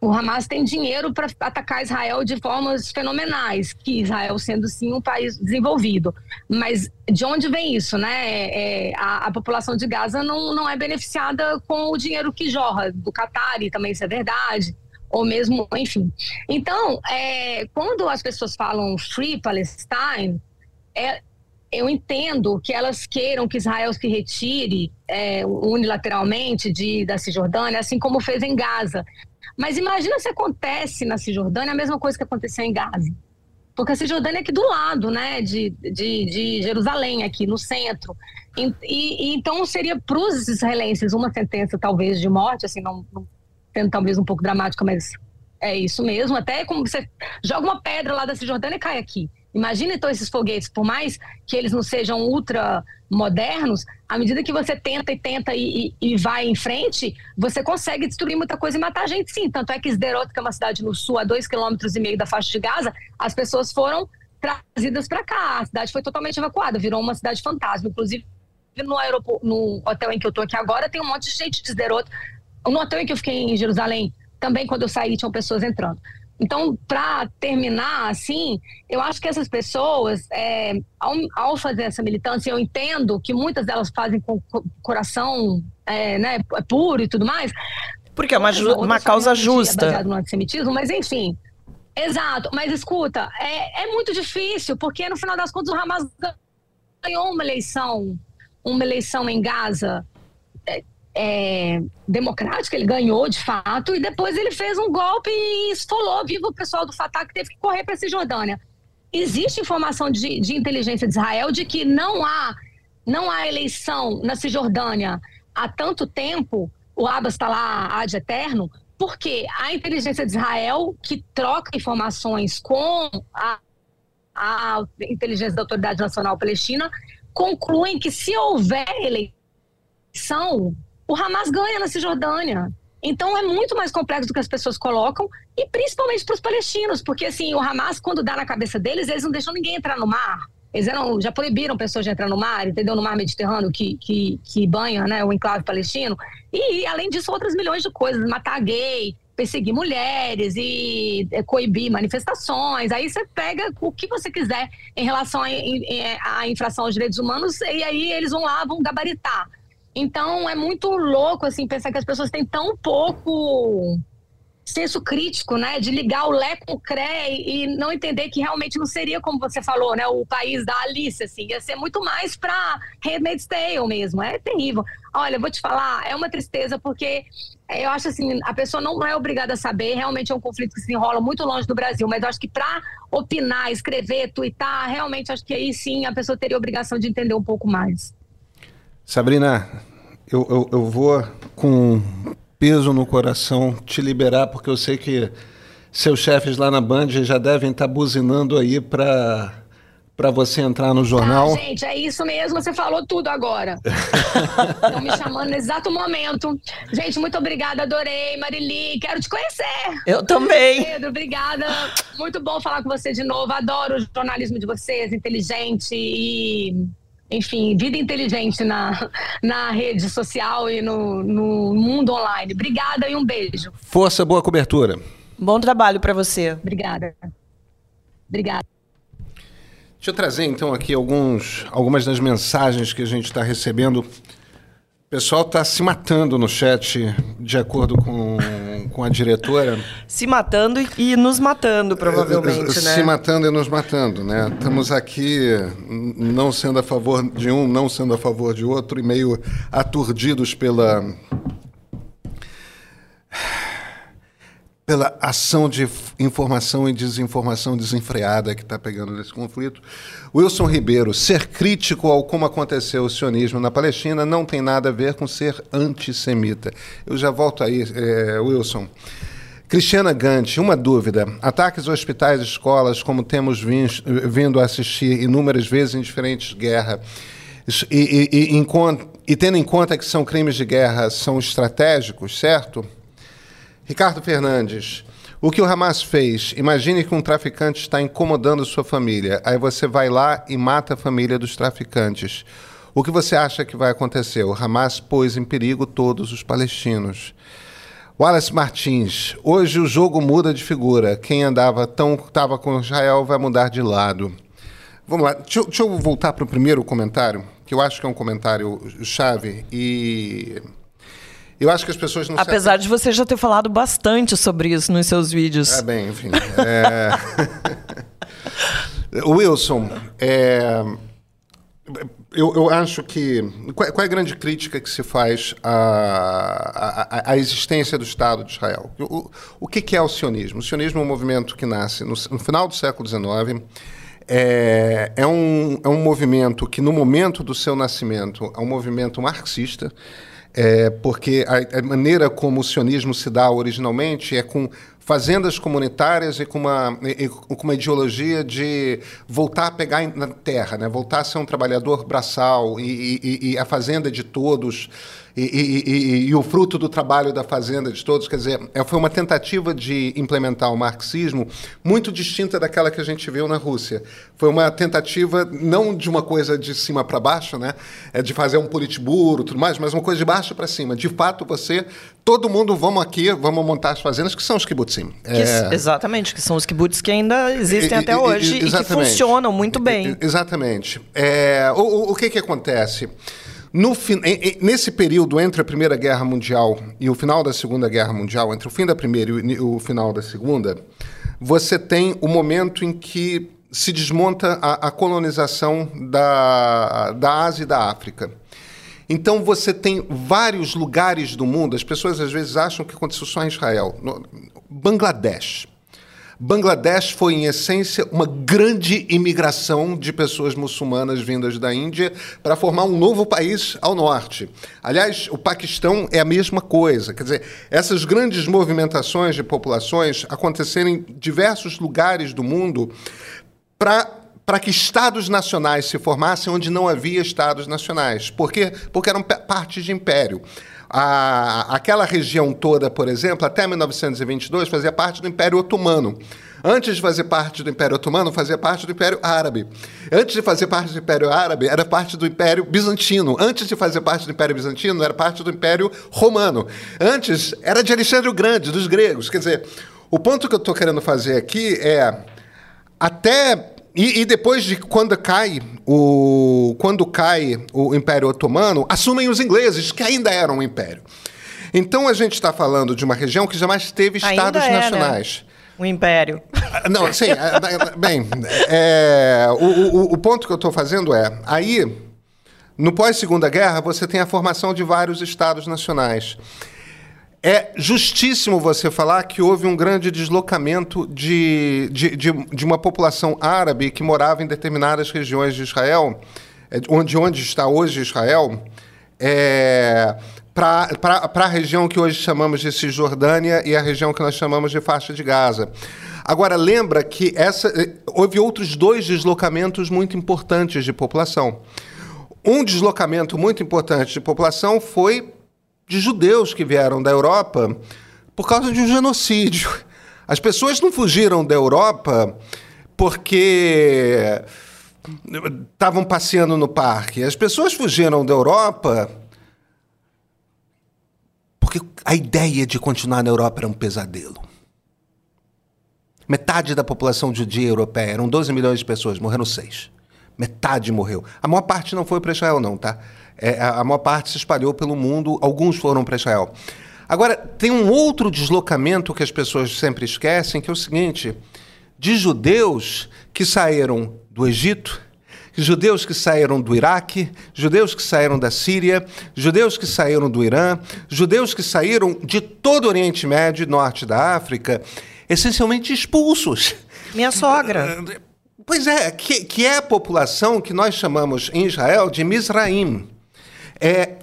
o Hamas tem dinheiro para atacar Israel de formas fenomenais, que Israel sendo sim um país desenvolvido. Mas de onde vem isso, né? É, a, a, população de Gaza não, não é beneficiada com o dinheiro que jorra do Qatar, e também isso é verdade, ou mesmo, enfim. Então, é, quando as pessoas falam Free Palestine, é, eu entendo que elas queiram que Israel se retire é, unilateralmente de, da Cisjordânia, assim como fez em Gaza. Mas imagina se acontece na Cisjordânia a mesma coisa que aconteceu em Gaza. Porque a Cisjordânia é aqui do lado, né, de, de, de Jerusalém, aqui no centro. E, e então seria para os israelenses uma sentença talvez de morte, assim, não, não talvez um pouco dramática, mas é isso mesmo. Até como você joga uma pedra lá da Cisjordânia e cai aqui. Imagina então esses foguetes, por mais que eles não sejam ultra modernos, à medida que você tenta e tenta e, e, e, vai em frente, você consegue destruir muita coisa e matar gente sim. Tanto é que Sderot, que é uma cidade no sul, a dois quilômetros e meio da faixa de Gaza, as pessoas foram trazidas para cá. A cidade foi totalmente evacuada, virou uma cidade fantasma. Inclusive, no, aeroporto, no hotel em que eu estou aqui agora, tem um monte de gente de Sderot. No hotel em que eu fiquei em Jerusalém, também quando eu saí, tinham pessoas entrando. Então, para terminar, assim, eu acho que essas pessoas, é, ao, ao, fazer essa militância, eu entendo que muitas delas fazem com coração é, né, é puro e tudo mais. Porque é uma, ju uma causa justa. Baseado no antissemitismo, mas enfim. Exato, mas escuta, é, é muito difícil, porque no final das contas o Hamas ganhou uma eleição, uma eleição em Gaza é, democrática, ele ganhou de fato, e depois ele fez um golpe e esfolou vivo o pessoal do Fatah que teve que correr para a Cisjordânia. Existe informação de, de inteligência de Israel de que não há, não há eleição na Cisjordânia há tanto tempo, o Abbas está lá ad eterno, porque a inteligência de Israel, que troca informações com a, a inteligência da Autoridade Nacional Palestina, concluem que se houver eleição, o Hamas ganha na Cisjordânia. Então é muito mais complexo do que as pessoas colocam, e principalmente para os palestinos, porque assim, o Hamas, quando dá na cabeça deles, eles não deixam ninguém entrar no mar. Eles eram, já proibiram pessoas de entrar no mar, entendeu? No mar Mediterrâneo, que, que, que banha né, o enclave palestino. E, além disso, outras milhões de coisas. Matar gay, perseguir mulheres e é, coibir manifestações. Aí você pega o que você quiser em relação à infração aos direitos humanos, e aí eles vão lá, vão gabaritar. Então é muito louco assim pensar que as pessoas têm tão pouco senso crítico, né, de ligar o Lé com o CRE e não entender que realmente não seria como você falou, né, o país da Alice, assim, ia ser muito mais para Handmaid's Tale mesmo, é terrível. Olha, vou te falar, é uma tristeza porque eu acho assim, a pessoa não é obrigada a saber, realmente é um conflito que se enrola muito longe do Brasil, mas eu acho que para opinar, escrever, twittar, realmente acho que aí sim a pessoa teria a obrigação de entender um pouco mais. Sabrina, eu, eu, eu vou com peso no coração te liberar, porque eu sei que seus chefes lá na Band já devem estar tá buzinando aí para para você entrar no jornal. Ah, gente, é isso mesmo, você falou tudo agora. Estão me chamando no exato momento. Gente, muito obrigada, adorei. Marili, quero te conhecer. Eu também. Pedro, obrigada. Muito bom falar com você de novo. Adoro o jornalismo de vocês, inteligente e enfim, vida inteligente na, na rede social e no, no mundo online. Obrigada e um beijo. Força, boa cobertura. Bom trabalho para você. Obrigada. Obrigada. Deixa eu trazer então aqui alguns, algumas das mensagens que a gente está recebendo o pessoal está se matando no chat, de acordo com, com a diretora. Se matando e nos matando, provavelmente, se né? Se matando e nos matando, né? Estamos aqui não sendo a favor de um, não sendo a favor de outro, e meio aturdidos pela pela ação de informação e desinformação desenfreada que está pegando nesse conflito. Wilson Ribeiro, ser crítico ao como aconteceu o sionismo na Palestina não tem nada a ver com ser antissemita. Eu já volto aí, é, Wilson. Cristiana Gante, uma dúvida. Ataques a hospitais e escolas, como temos vindo a assistir inúmeras vezes em diferentes guerras, e, e, e, e tendo em conta que são crimes de guerra, são estratégicos, certo? Ricardo Fernandes, o que o Hamas fez? Imagine que um traficante está incomodando sua família. Aí você vai lá e mata a família dos traficantes. O que você acha que vai acontecer? O Hamas pôs em perigo todos os palestinos. Wallace Martins, hoje o jogo muda de figura. Quem andava tão estava com Israel vai mudar de lado. Vamos lá, deixa, deixa eu voltar para o primeiro comentário, que eu acho que é um comentário chave e eu acho que as pessoas não Apesar de você já ter falado bastante sobre isso nos seus vídeos. É bem, enfim. É... Wilson, é... eu, eu, acho que. Qual, qual, é a grande crítica que se faz à, à, à existência do Estado de Israel? O, o que, que, é o sionismo? O sionismo é um movimento que nasce no, no final do século XIX. É, é, um, é um movimento que, no momento do seu nascimento, é um movimento marxista. É, porque a, a, maneira como o sionismo se dá originalmente é com fazendas comunitárias e com uma, e, com uma ideologia de voltar a pegar na terra, né? voltar a ser um trabalhador braçal e, e, e a fazenda de todos e, e, e, e, o fruto do trabalho da fazenda de todos. Quer dizer, é, foi uma tentativa de implementar o marxismo muito distinta daquela que a gente viu na Rússia. Foi uma tentativa não de uma coisa de cima para baixo, né? É de fazer um politburo, tudo mais, mas uma coisa de baixo para cima. De fato, você, todo mundo, vamos aqui, vamos montar as fazendas que são os kibbutzim. É... exatamente, que são os kibbutz que ainda existem até hoje e que funcionam muito bem. Exatamente. É, o, o que que acontece? No, nesse período entre a Primeira Guerra Mundial e o final da Segunda Guerra Mundial, entre o fim da Primeira e o final da Segunda, você tem o momento em que se desmonta a, a colonização da, da Ásia e da África. Então você tem vários lugares do mundo, as pessoas às vezes acham que aconteceu só em Israel. No, Bangladesh. Bangladesh foi, em essência, uma grande imigração de pessoas muçulmanas vindas da Índia para formar um novo país ao norte. Aliás, o Paquistão é a mesma coisa. Quer dizer, essas grandes movimentações de populações aconteceram em diversos lugares do mundo para para que estados nacionais se formassem onde não havia estados nacionais. Por quê? Porque eram partes de império. A, aquela região toda, por exemplo, até 1922, fazia parte do Império Otomano. Antes de fazer parte do Império Otomano, fazia parte do Império Árabe. Antes de fazer parte do Império Árabe, era parte do Império Bizantino. Antes de fazer parte do Império Bizantino, era parte do Império Romano. Antes, era de Alexandre o Grande, dos gregos. Quer dizer, o ponto que eu estou querendo fazer aqui é até e, e, depois de quando cai o quando cai o Império Otomano, assumem os ingleses, que ainda eram um império. Então a gente está falando de uma região que jamais teve estados é, né? nacionais. Né? O império. Ah, não, sim. É, bem, é, o, o, o ponto que eu estou fazendo é aí no pós Segunda Guerra você tem a formação de vários estados nacionais. É justíssimo você falar que houve um grande deslocamento de, de, de, de uma população árabe que morava em determinadas regiões de Israel, é, onde, onde está hoje Israel, é, para a região que hoje chamamos de Cisjordânia e a região que nós chamamos de faixa de Gaza. Agora, lembra que essa, é, houve outros dois deslocamentos muito importantes de população. Um deslocamento muito importante de população foi de judeus que vieram da Europa por causa de um genocídio. As pessoas não fugiram da Europa porque estavam passeando no parque. As pessoas fugiram da Europa porque a ideia de continuar na Europa era um pesadelo. Metade da população judia europeia, eram 12 milhões de pessoas, morreram seis. Metade morreu. A maior parte não foi para Israel, não, tá? É, a maior parte se espalhou pelo mundo, alguns foram para Israel. Agora, tem um outro deslocamento que as pessoas sempre esquecem, que é o seguinte: de judeus que saíram do Egito, judeus que saíram do Iraque, judeus que saíram da Síria, judeus que saíram do Irã, judeus que saíram de todo o Oriente Médio e Norte da África, essencialmente expulsos. Minha sogra. Pois é, que, que é a população que nós chamamos em Israel de Mizraim. É,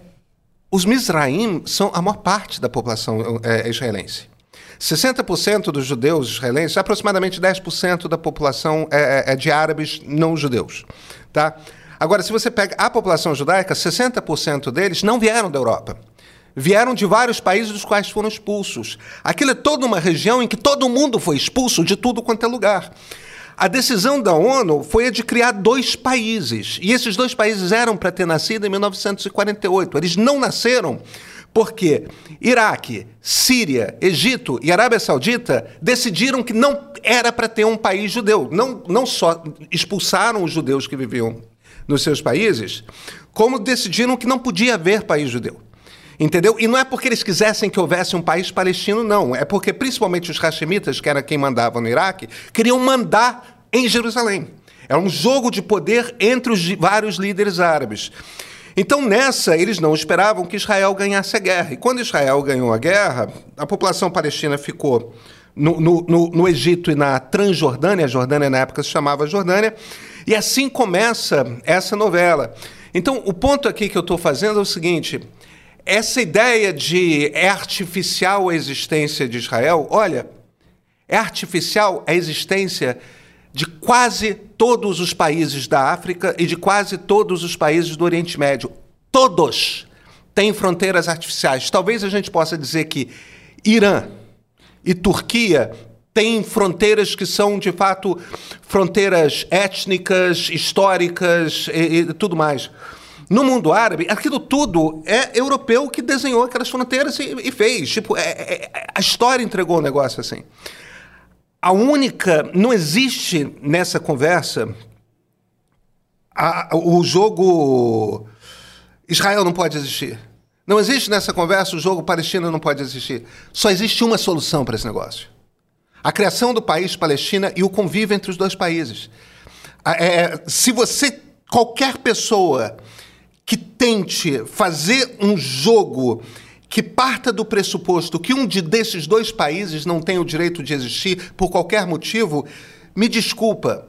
os Mizraim são a maior parte da população é, israelense. 60% dos judeus israelenses, aproximadamente 10% da população é, é, é, de árabes não judeus. Tá? Agora, se você pega a população judaica, 60% deles não vieram da Europa. Vieram de vários países dos quais foram expulsos. Aquilo é toda uma região em que todo mundo foi expulso de tudo quanto é lugar. A decisão da ONU foi a de criar dois países. E esses dois países eram para ter nascido em 1948. Eles não nasceram Porque Iraque, Síria, Egito e Arábia Saudita decidiram que não era para ter um país judeu. Não, não só expulsaram os judeus que viviam nos seus países, como decidiram que não podia haver país judeu. Entendeu? E não é porque eles quisessem que houvesse um país palestino, não. É porque, principalmente os Hashemitas, que era quem mandava no Iraque, queriam mandar em Jerusalém. Era um jogo de poder entre os vários líderes árabes. Então, nessa, eles não esperavam que Israel ganhasse a guerra. E quando Israel ganhou a guerra, a população palestina ficou no, no, no, no Egito e na Transjordânia, a Jordânia na época se chamava Jordânia, e assim começa essa novela. Então, o ponto aqui que eu estou fazendo é o seguinte: essa ideia de é artificial a existência de Israel, olha, é artificial a existência de quase todos os países da África e de quase todos os países do Oriente Médio. Todos têm fronteiras artificiais. Talvez a gente possa dizer que Irã e Turquia têm fronteiras que são, de fato, fronteiras étnicas, históricas e, e tudo mais. No mundo árabe, aquilo tudo é europeu que desenhou aquelas fronteiras e, e fez. Tipo, é, é, a história entregou o um negócio assim. A única. Não existe nessa conversa a, o jogo. Israel não pode existir. Não existe nessa conversa o jogo Palestina não pode existir. Só existe uma solução para esse negócio: a criação do país Palestina e o convívio entre os dois países. É, se você. Qualquer pessoa que tente fazer um jogo que parta do pressuposto que um de desses dois países não tem o direito de existir por qualquer motivo, me desculpa,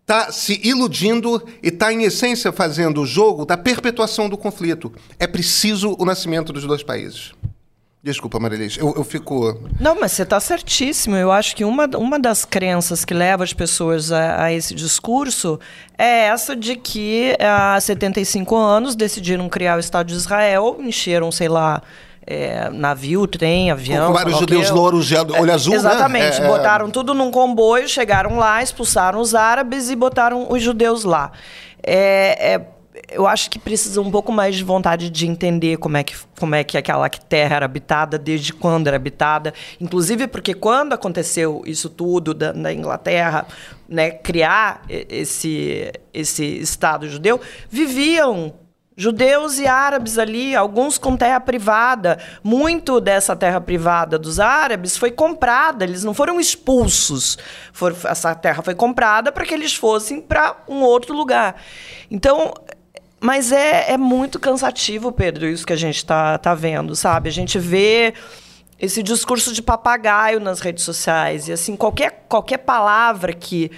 está se iludindo e está, em essência, fazendo o jogo da perpetuação do conflito. É preciso o nascimento dos dois países. Desculpa, Marilis, eu, eu fico. Não, mas você está certíssimo. Eu acho que uma, uma das crenças que leva as pessoas a, a, esse discurso é essa de que há 75 anos decidiram criar o Estado de Israel, encheram, sei lá, é, navio, trem, avião. Com vários judeus louros, olho azul, né? Exatamente. Né? Botaram tudo num comboio, chegaram lá, expulsaram os árabes e botaram os judeus lá. É, é, eu acho que precisa um pouco mais de vontade de entender como é que, como é que aquela terra era habitada, desde quando era habitada. Inclusive porque quando aconteceu isso tudo da, da Inglaterra, né, criar esse, esse Estado judeu, viviam Judeus e árabes ali, alguns com terra privada. Muito dessa terra privada dos árabes foi comprada, eles não foram expulsos. For, essa terra foi comprada para que eles fossem para um outro lugar. Então, mas é, é muito cansativo, Pedro, isso que a gente está tá vendo, sabe? A gente vê esse discurso de papagaio nas redes sociais. E assim, qualquer, qualquer palavra que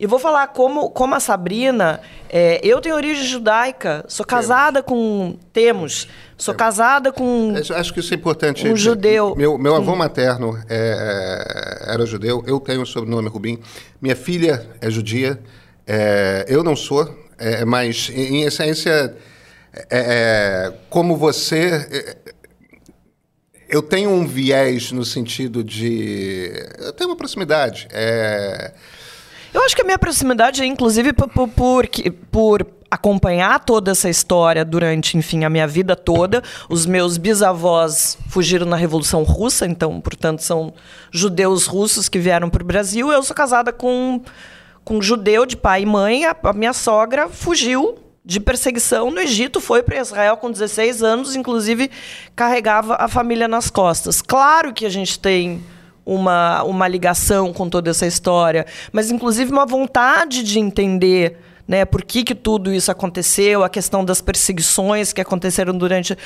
e vou falar como, como a Sabrina, é, eu tenho origem judaica, sou casada com. Temos. Sou casada com. Acho que isso é importante. Um judeu. Meu, meu avô materno é, era judeu, eu tenho o sobrenome Rubim. Minha filha é judia, é, eu não sou, é, mas em, essência, é, como você eu tenho um viés no sentido de. Eu tenho uma proximidade. É, eu acho que a minha proximidade é, inclusive, por, por, por acompanhar toda essa história durante, enfim, a minha vida toda. Os meus bisavós fugiram na Revolução Russa, então, portanto, são judeus russos que vieram para o Brasil. Eu sou casada com, com judeu de pai e mãe. A, a minha sogra fugiu de perseguição no Egito, foi para Israel com 16 anos, inclusive carregava a família nas costas. Claro que a gente tem uma, uma ligação com toda essa história, mas inclusive uma vontade de entender né, por que, que tudo isso aconteceu, a questão das perseguições que aconteceram durante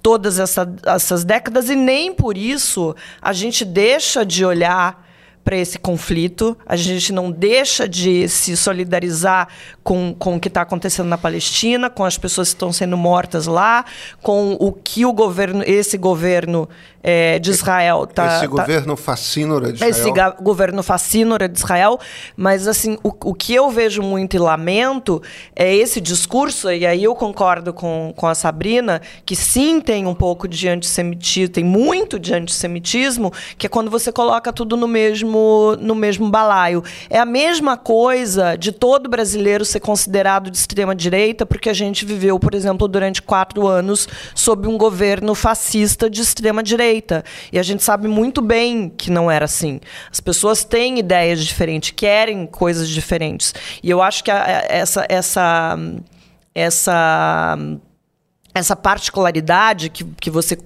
todas essa, essas décadas, e nem por isso a gente deixa de olhar para esse conflito, a gente não deixa de se solidarizar com, com o que está acontecendo na Palestina, com as pessoas que estão sendo mortas lá, com o que o governo, esse governo é, de Israel está. Esse tá, governo fascínora de Israel. Esse governo fascínora de Israel, mas assim o, o que eu vejo muito e lamento é esse discurso e aí eu concordo com, com a Sabrina que sim tem um pouco de antissemitismo, tem muito de antissemitismo, que é quando você coloca tudo no mesmo mesmo, no mesmo balaio. É a mesma coisa de todo brasileiro ser considerado de extrema-direita, porque a gente viveu, por exemplo, durante quatro anos sob um governo fascista de extrema-direita. E a gente sabe muito bem que não era assim. As pessoas têm ideias diferentes, querem coisas diferentes. E eu acho que a, essa. essa essa essa particularidade que, que você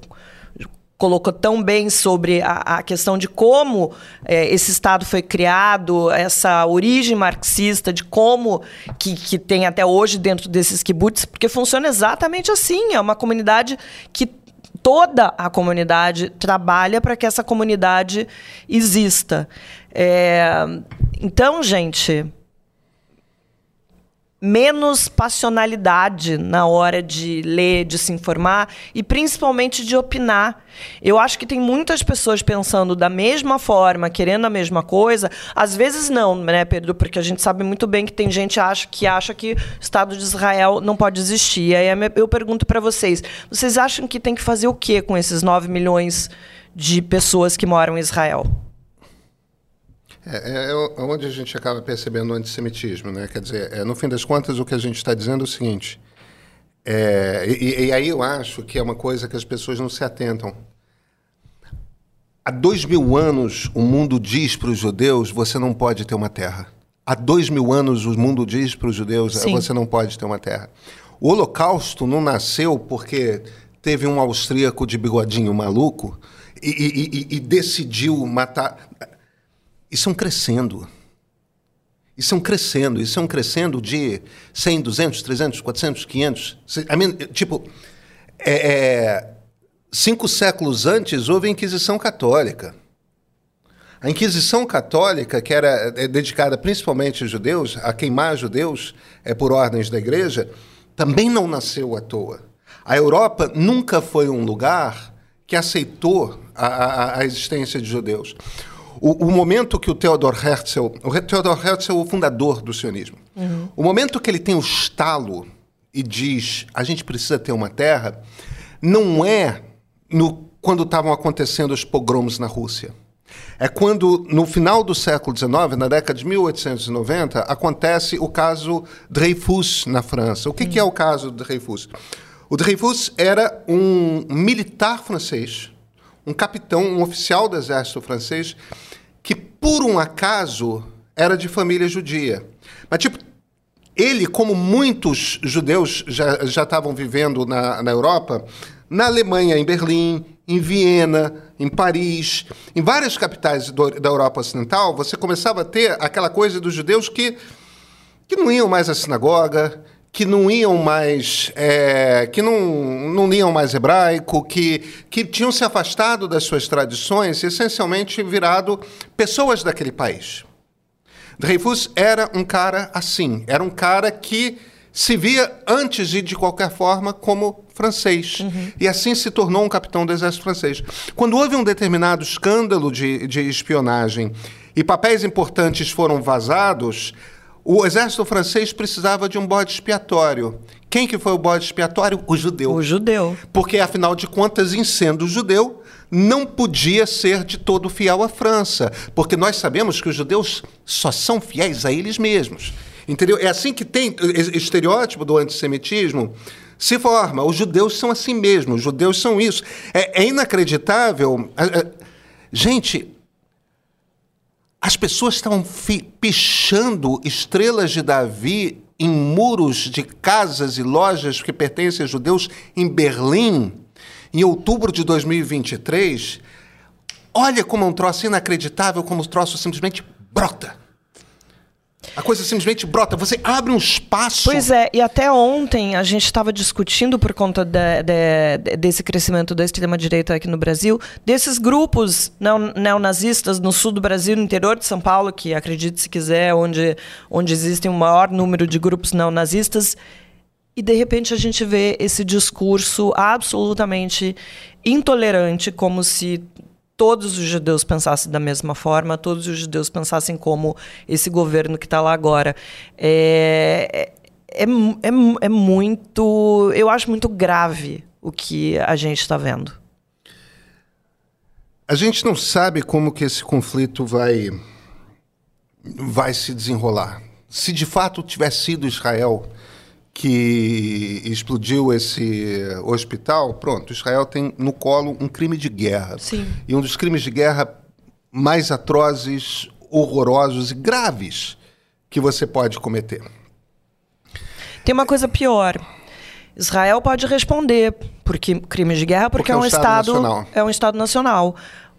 colocou tão bem sobre a, a questão de como é, esse Estado foi criado, essa origem marxista, de como que, que tem até hoje dentro desses kibbutz, porque funciona exatamente assim. É uma comunidade que toda a comunidade trabalha para que essa comunidade exista. É, então, gente, menos passionalidade na hora de ler, de se informar e principalmente de opinar. Eu acho que tem muitas pessoas pensando da mesma forma, querendo a mesma coisa. Às vezes não, né, Pedro? Porque a gente sabe muito bem que tem gente acha, que acha que o Estado de Israel não pode existir. E aí eu pergunto para vocês: vocês acham que tem que fazer o quê com esses 9 milhões de pessoas que moram em Israel? É, é, é, onde a gente acaba percebendo o antissemitismo, né? Quer dizer, é, no fim das contas, o que a gente está dizendo é o seguinte. É, e, e, aí eu acho que é uma coisa que as pessoas não se atentam. Há dois mil anos o mundo diz para os judeus: você não pode ter uma terra. Há dois mil anos o mundo diz para os judeus: Sim. você não pode ter uma terra. O Holocausto não nasceu porque teve um austríaco de bigodinho maluco e, e, e decidiu matar. Isso é crescendo. Isso é crescendo. Isso é crescendo de 100, 200, 300, 400, 500. I mean, tipo, é, é, cinco séculos antes houve a Inquisição Católica. A Inquisição Católica, que era dedicada principalmente aos judeus, a queimar judeus é, por ordens da igreja, também não nasceu à toa. A Europa nunca foi um lugar que aceitou a, a, a existência de judeus. O, o, momento que o Theodor Herzl, o Theodor Herzl é o fundador do sionismo, uhum. o momento que ele tem o estalo e diz a gente precisa ter uma terra, não é no, quando estavam acontecendo os pogroms na Rússia. É quando, no final do século XIX, na década de 1890, acontece o caso Dreyfus na França. O que, uhum. que é o caso Dreyfus? O Dreyfus era um militar francês, um capitão, um oficial do exército francês, que por um acaso era de família judia. Mas, tipo, ele, como muitos judeus já estavam vivendo na, na Europa, na Alemanha, em Berlim, em Viena, em Paris, em várias capitais do, da Europa Ocidental, você começava a ter aquela coisa dos judeus que, que não iam mais à sinagoga, que não iam mais, é, que não, não liam mais hebraico, que, que tinham se afastado das suas tradições e essencialmente virado pessoas daquele país. Dreyfus era um cara assim, era um cara que se via antes de, de qualquer forma, como francês. Uhum. E assim se tornou um capitão do exército francês. Quando houve um determinado escândalo de, de espionagem e papéis importantes foram vazados, o exército francês precisava de um bode expiatório. Quem que foi o bode expiatório? O judeu. O judeu. Porque, afinal de contas, em sendo judeu, não podia ser de todo fiel à França. Porque nós sabemos que os judeus só são fiéis a eles mesmos. Entendeu? É assim que tem estereótipo do antissemitismo se forma. Os judeus são assim mesmo, os judeus são isso. É, é inacreditável. Gente, as pessoas estavam pichando estrelas de Davi em muros de casas e lojas que pertencem a judeus em Berlim, em outubro de 2023. Olha como é um troço inacreditável, como o troço simplesmente brota. A coisa simplesmente brota. Você abre um espaço. Pois é, e até ontem a gente estava discutindo por conta de, de, desse crescimento da extrema-direita aqui no Brasil, desses grupos neonazistas no sul do Brasil, no interior de São Paulo, que acredite se quiser, onde, onde existem o um maior número de grupos neonazistas. E de repente a gente vê esse discurso absolutamente intolerante, como se todos os judeus pensassem da mesma forma, todos os judeus pensassem como esse governo que está lá agora. É, é, é, é, muito. Eu acho muito grave o que a gente está vendo. A gente não sabe como que esse conflito vai, vai se desenrolar. Se de fato tivesse sido Israel que explodiu esse hospital, pronto, Israel tem no colo um crime de guerra. Sim. E um dos crimes de guerra mais atrozes, horrorosos e graves que você pode cometer. Tem uma coisa pior. Israel pode responder por crimes de guerra porque, porque é um, estado, estado é um estado nacional.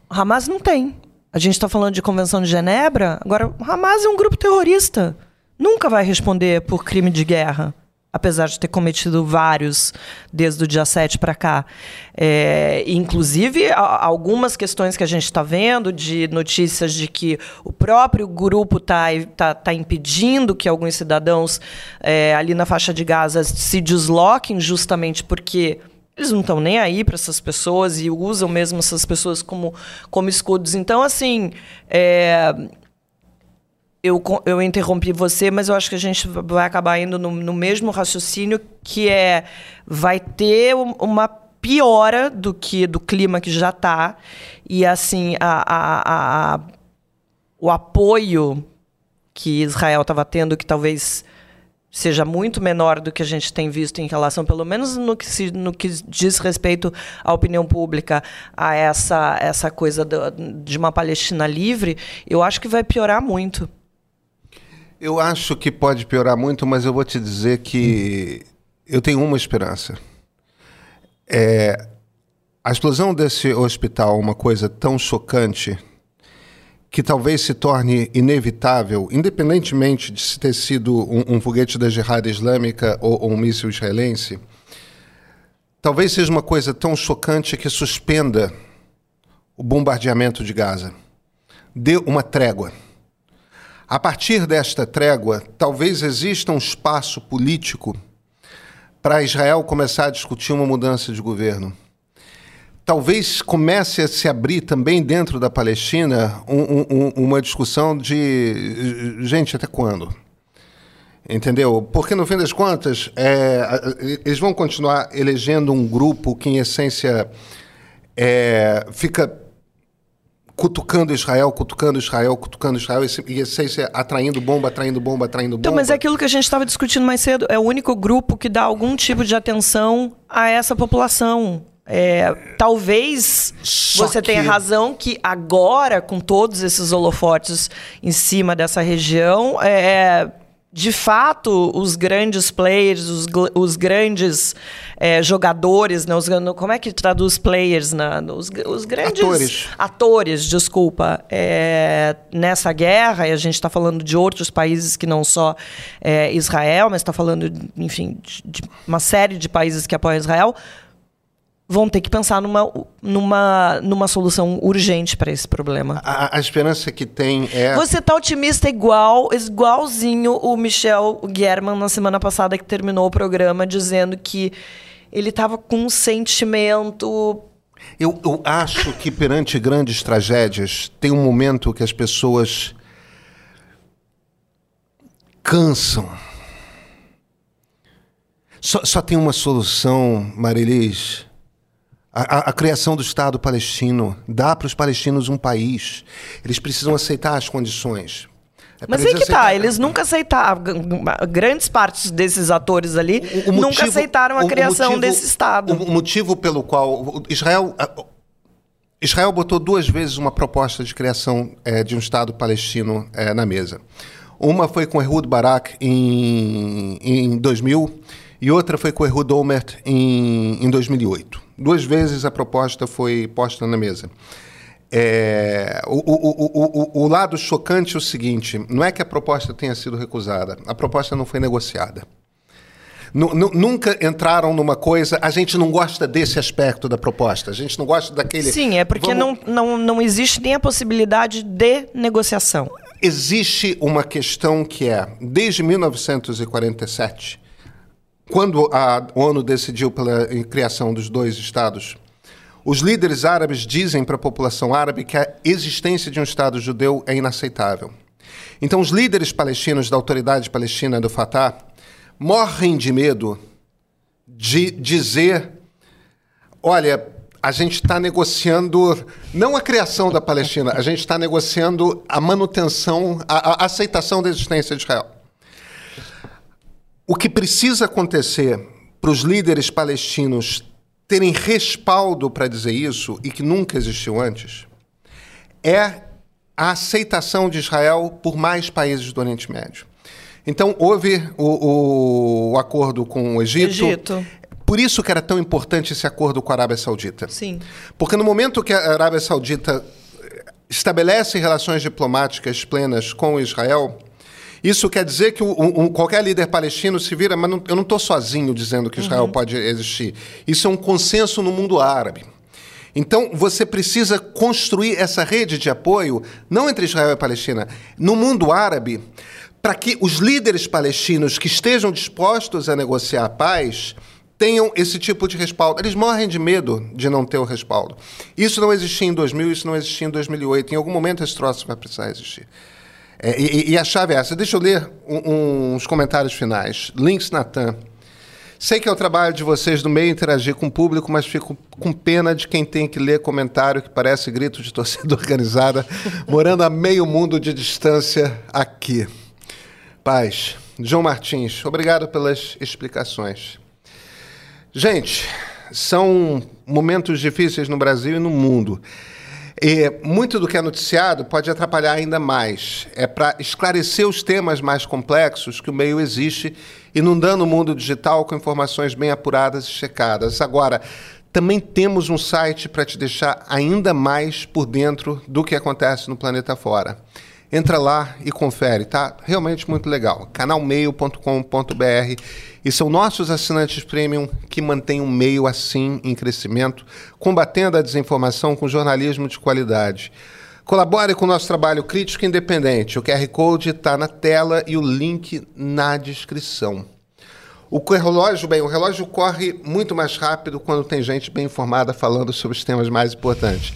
Hamas não tem. A gente está falando de Convenção de Genebra. Agora, Hamas é um grupo terrorista. Nunca vai responder por crime de guerra apesar de ter cometido vários desde o dia 7 para cá. É, inclusive, algumas questões que a gente está vendo, de notícias de que o próprio grupo está tá, tá impedindo que alguns cidadãos é, ali na faixa de Gaza se desloquem, justamente porque eles não estão nem aí para essas pessoas e usam mesmo essas pessoas como, como escudos. Então, assim, é, eu, eu interrompi você, mas eu acho que a gente vai acabar indo no, no mesmo raciocínio, que é vai ter uma piora do que do clima que já está e assim a, a, a, o apoio que Israel estava tendo que talvez seja muito menor do que a gente tem visto em relação, pelo menos no que, se, no que diz respeito à opinião pública, a essa, essa coisa do, de uma Palestina livre, eu acho que vai piorar muito. Eu acho que pode piorar muito, mas eu vou te dizer que eu tenho uma esperança. É, a explosão desse hospital, uma coisa tão chocante, que talvez se torne inevitável, independentemente de se ter sido um, um foguete da Jihad Islâmica ou, ou um míssil israelense, talvez seja uma coisa tão chocante que suspenda o bombardeamento de Gaza. Dê uma trégua. A partir desta trégua, talvez exista um espaço político para Israel começar a discutir uma mudança de governo. Talvez comece a se abrir também dentro da Palestina um, um, uma discussão de gente até quando? Entendeu? Porque no fim das contas, é, eles vão continuar elegendo um grupo que, em essência, é, fica cutucando Israel, cutucando Israel, cutucando Israel, e essência atraindo bomba, atraindo bomba, atraindo bomba. Então, mas é aquilo que a gente estava discutindo mais cedo. É o único grupo que dá algum tipo de atenção a essa população. É, talvez Só você que... tenha razão que agora, com todos esses holofotes em cima dessa região, é, de fato, os grandes players, os, os grandes é, jogadores, né, os, como é que traduz players? Na, os, os grandes atores, atores desculpa, é, nessa guerra, e a gente está falando de outros países que não só é, Israel, mas está falando, enfim, de, de uma série de países que apoiam Israel, vão ter que pensar numa, numa, numa solução urgente para esse problema. A, a, esperança que tem é. Você tá otimista igual, igualzinho o Michel Guerman na semana passada que terminou o programa, dizendo que ele estava com um sentimento. Eu, eu acho que perante grandes tragédias tem um momento que as pessoas cansam. Só, só tem uma solução, Marilis a, a, criação do Estado palestino dá para os palestinos um país. Eles precisam aceitar as condições. É Mas aí que aceitar... tá, eles nunca aceitaram. Grandes partes desses atores ali o, o motivo, nunca aceitaram a o, criação motivo, desse Estado. O, motivo pelo qual Israel. Israel botou duas vezes uma proposta de criação é, de um Estado palestino é, na mesa. Uma foi com Ehud Barak em, em 2000 e outra foi com Ehud Olmert em, em 2008. Duas vezes a proposta foi posta na mesa. É, o, o, o, o, lado chocante é o seguinte: não é que a proposta tenha sido recusada, a proposta não foi negociada. N nunca entraram numa coisa, a gente não gosta desse aspecto da proposta, a gente não gosta daquele. Sim, é porque vamos... não, não, não existe nem a possibilidade de negociação. Existe uma questão que é, desde 1947, quando a ONU decidiu pela criação dos dois estados, os líderes árabes dizem para a população árabe que a existência de um Estado judeu é inaceitável. Então, os líderes palestinos da autoridade palestina do Fatah morrem de medo de dizer: olha, a gente está negociando não a criação da Palestina, a gente está negociando a manutenção, a, a, aceitação da existência de Israel. O que precisa acontecer para os líderes palestinos terem respaldo para dizer isso e que nunca existiu antes é a aceitação de Israel por mais países do Oriente Médio. Então, houve o, o acordo com o Egito. Egito. Por isso que era tão importante esse acordo com a Arábia Saudita. Sim. Porque no momento que a Arábia Saudita estabelece relações diplomáticas plenas com Israel, isso quer dizer que um, qualquer líder palestino se vira, mas não, eu não estou sozinho dizendo que Israel uhum. pode existir. Isso é um consenso no mundo árabe. Então, você precisa construir essa rede de apoio, não entre Israel e Palestina, no mundo árabe, para que os líderes palestinos que estejam dispostos a negociar a paz tenham esse tipo de respaldo. Eles morrem de medo de não ter o respaldo. Isso não existia em 2000, isso não existia em 2008. Em algum momento esse troço vai precisar existir. É, e, e, a chave é essa. Deixa eu ler um, uns comentários finais. Links Natan. Sei que é o trabalho de vocês no meio interagir com o público, mas fico com pena de quem tem que ler comentário que parece grito de torcida organizada, morando a meio mundo de distância aqui. Paz. João Martins, obrigado pelas explicações. Gente, são momentos difíceis no Brasil e no mundo. E muito do que é noticiado pode atrapalhar ainda mais. É para esclarecer os temas mais complexos que o meio existe, inundando o mundo digital com informações bem apuradas e checadas. Agora, também temos um site para te deixar ainda mais por dentro do que acontece no planeta fora. Entra lá e confere, tá? Realmente muito legal. canalmeio.com.br e são nossos assinantes premium que mantêm o meio assim em crescimento, combatendo a desinformação com jornalismo de qualidade. Colabore com o nosso trabalho crítico e independente. O QR Code está na tela e o link na descrição. O relógio, bem, o relógio corre muito mais rápido quando tem gente bem informada falando sobre os temas mais importantes.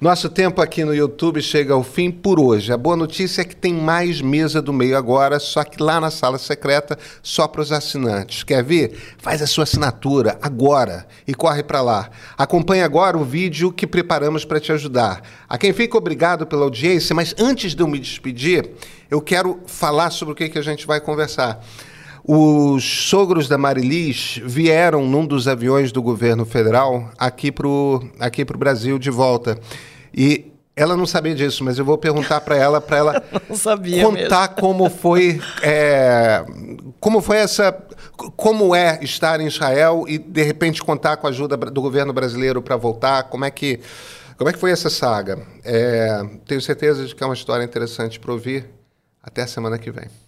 Nosso tempo aqui no YouTube chega ao fim por hoje. A boa notícia é que tem mais mesa do meio agora, só que lá na sala secreta, só para os assinantes. Quer ver? Faz a sua assinatura agora e corre para lá. Acompanhe agora o vídeo que preparamos para te ajudar. A quem fica obrigado pela audiência, mas antes de eu me despedir, eu quero falar sobre o que, que a gente vai conversar. Os sogros da Marilis vieram num dos aviões do governo federal aqui para o aqui pro Brasil de volta. E ela não sabia disso, mas eu vou perguntar para ela, para ela contar mesmo. como foi, é, como foi essa, como é estar em Israel e de repente contar com a ajuda do governo brasileiro para voltar. Como é que, como é que foi essa saga? É, tenho certeza de que é uma história interessante para ouvir. Até a semana que vem.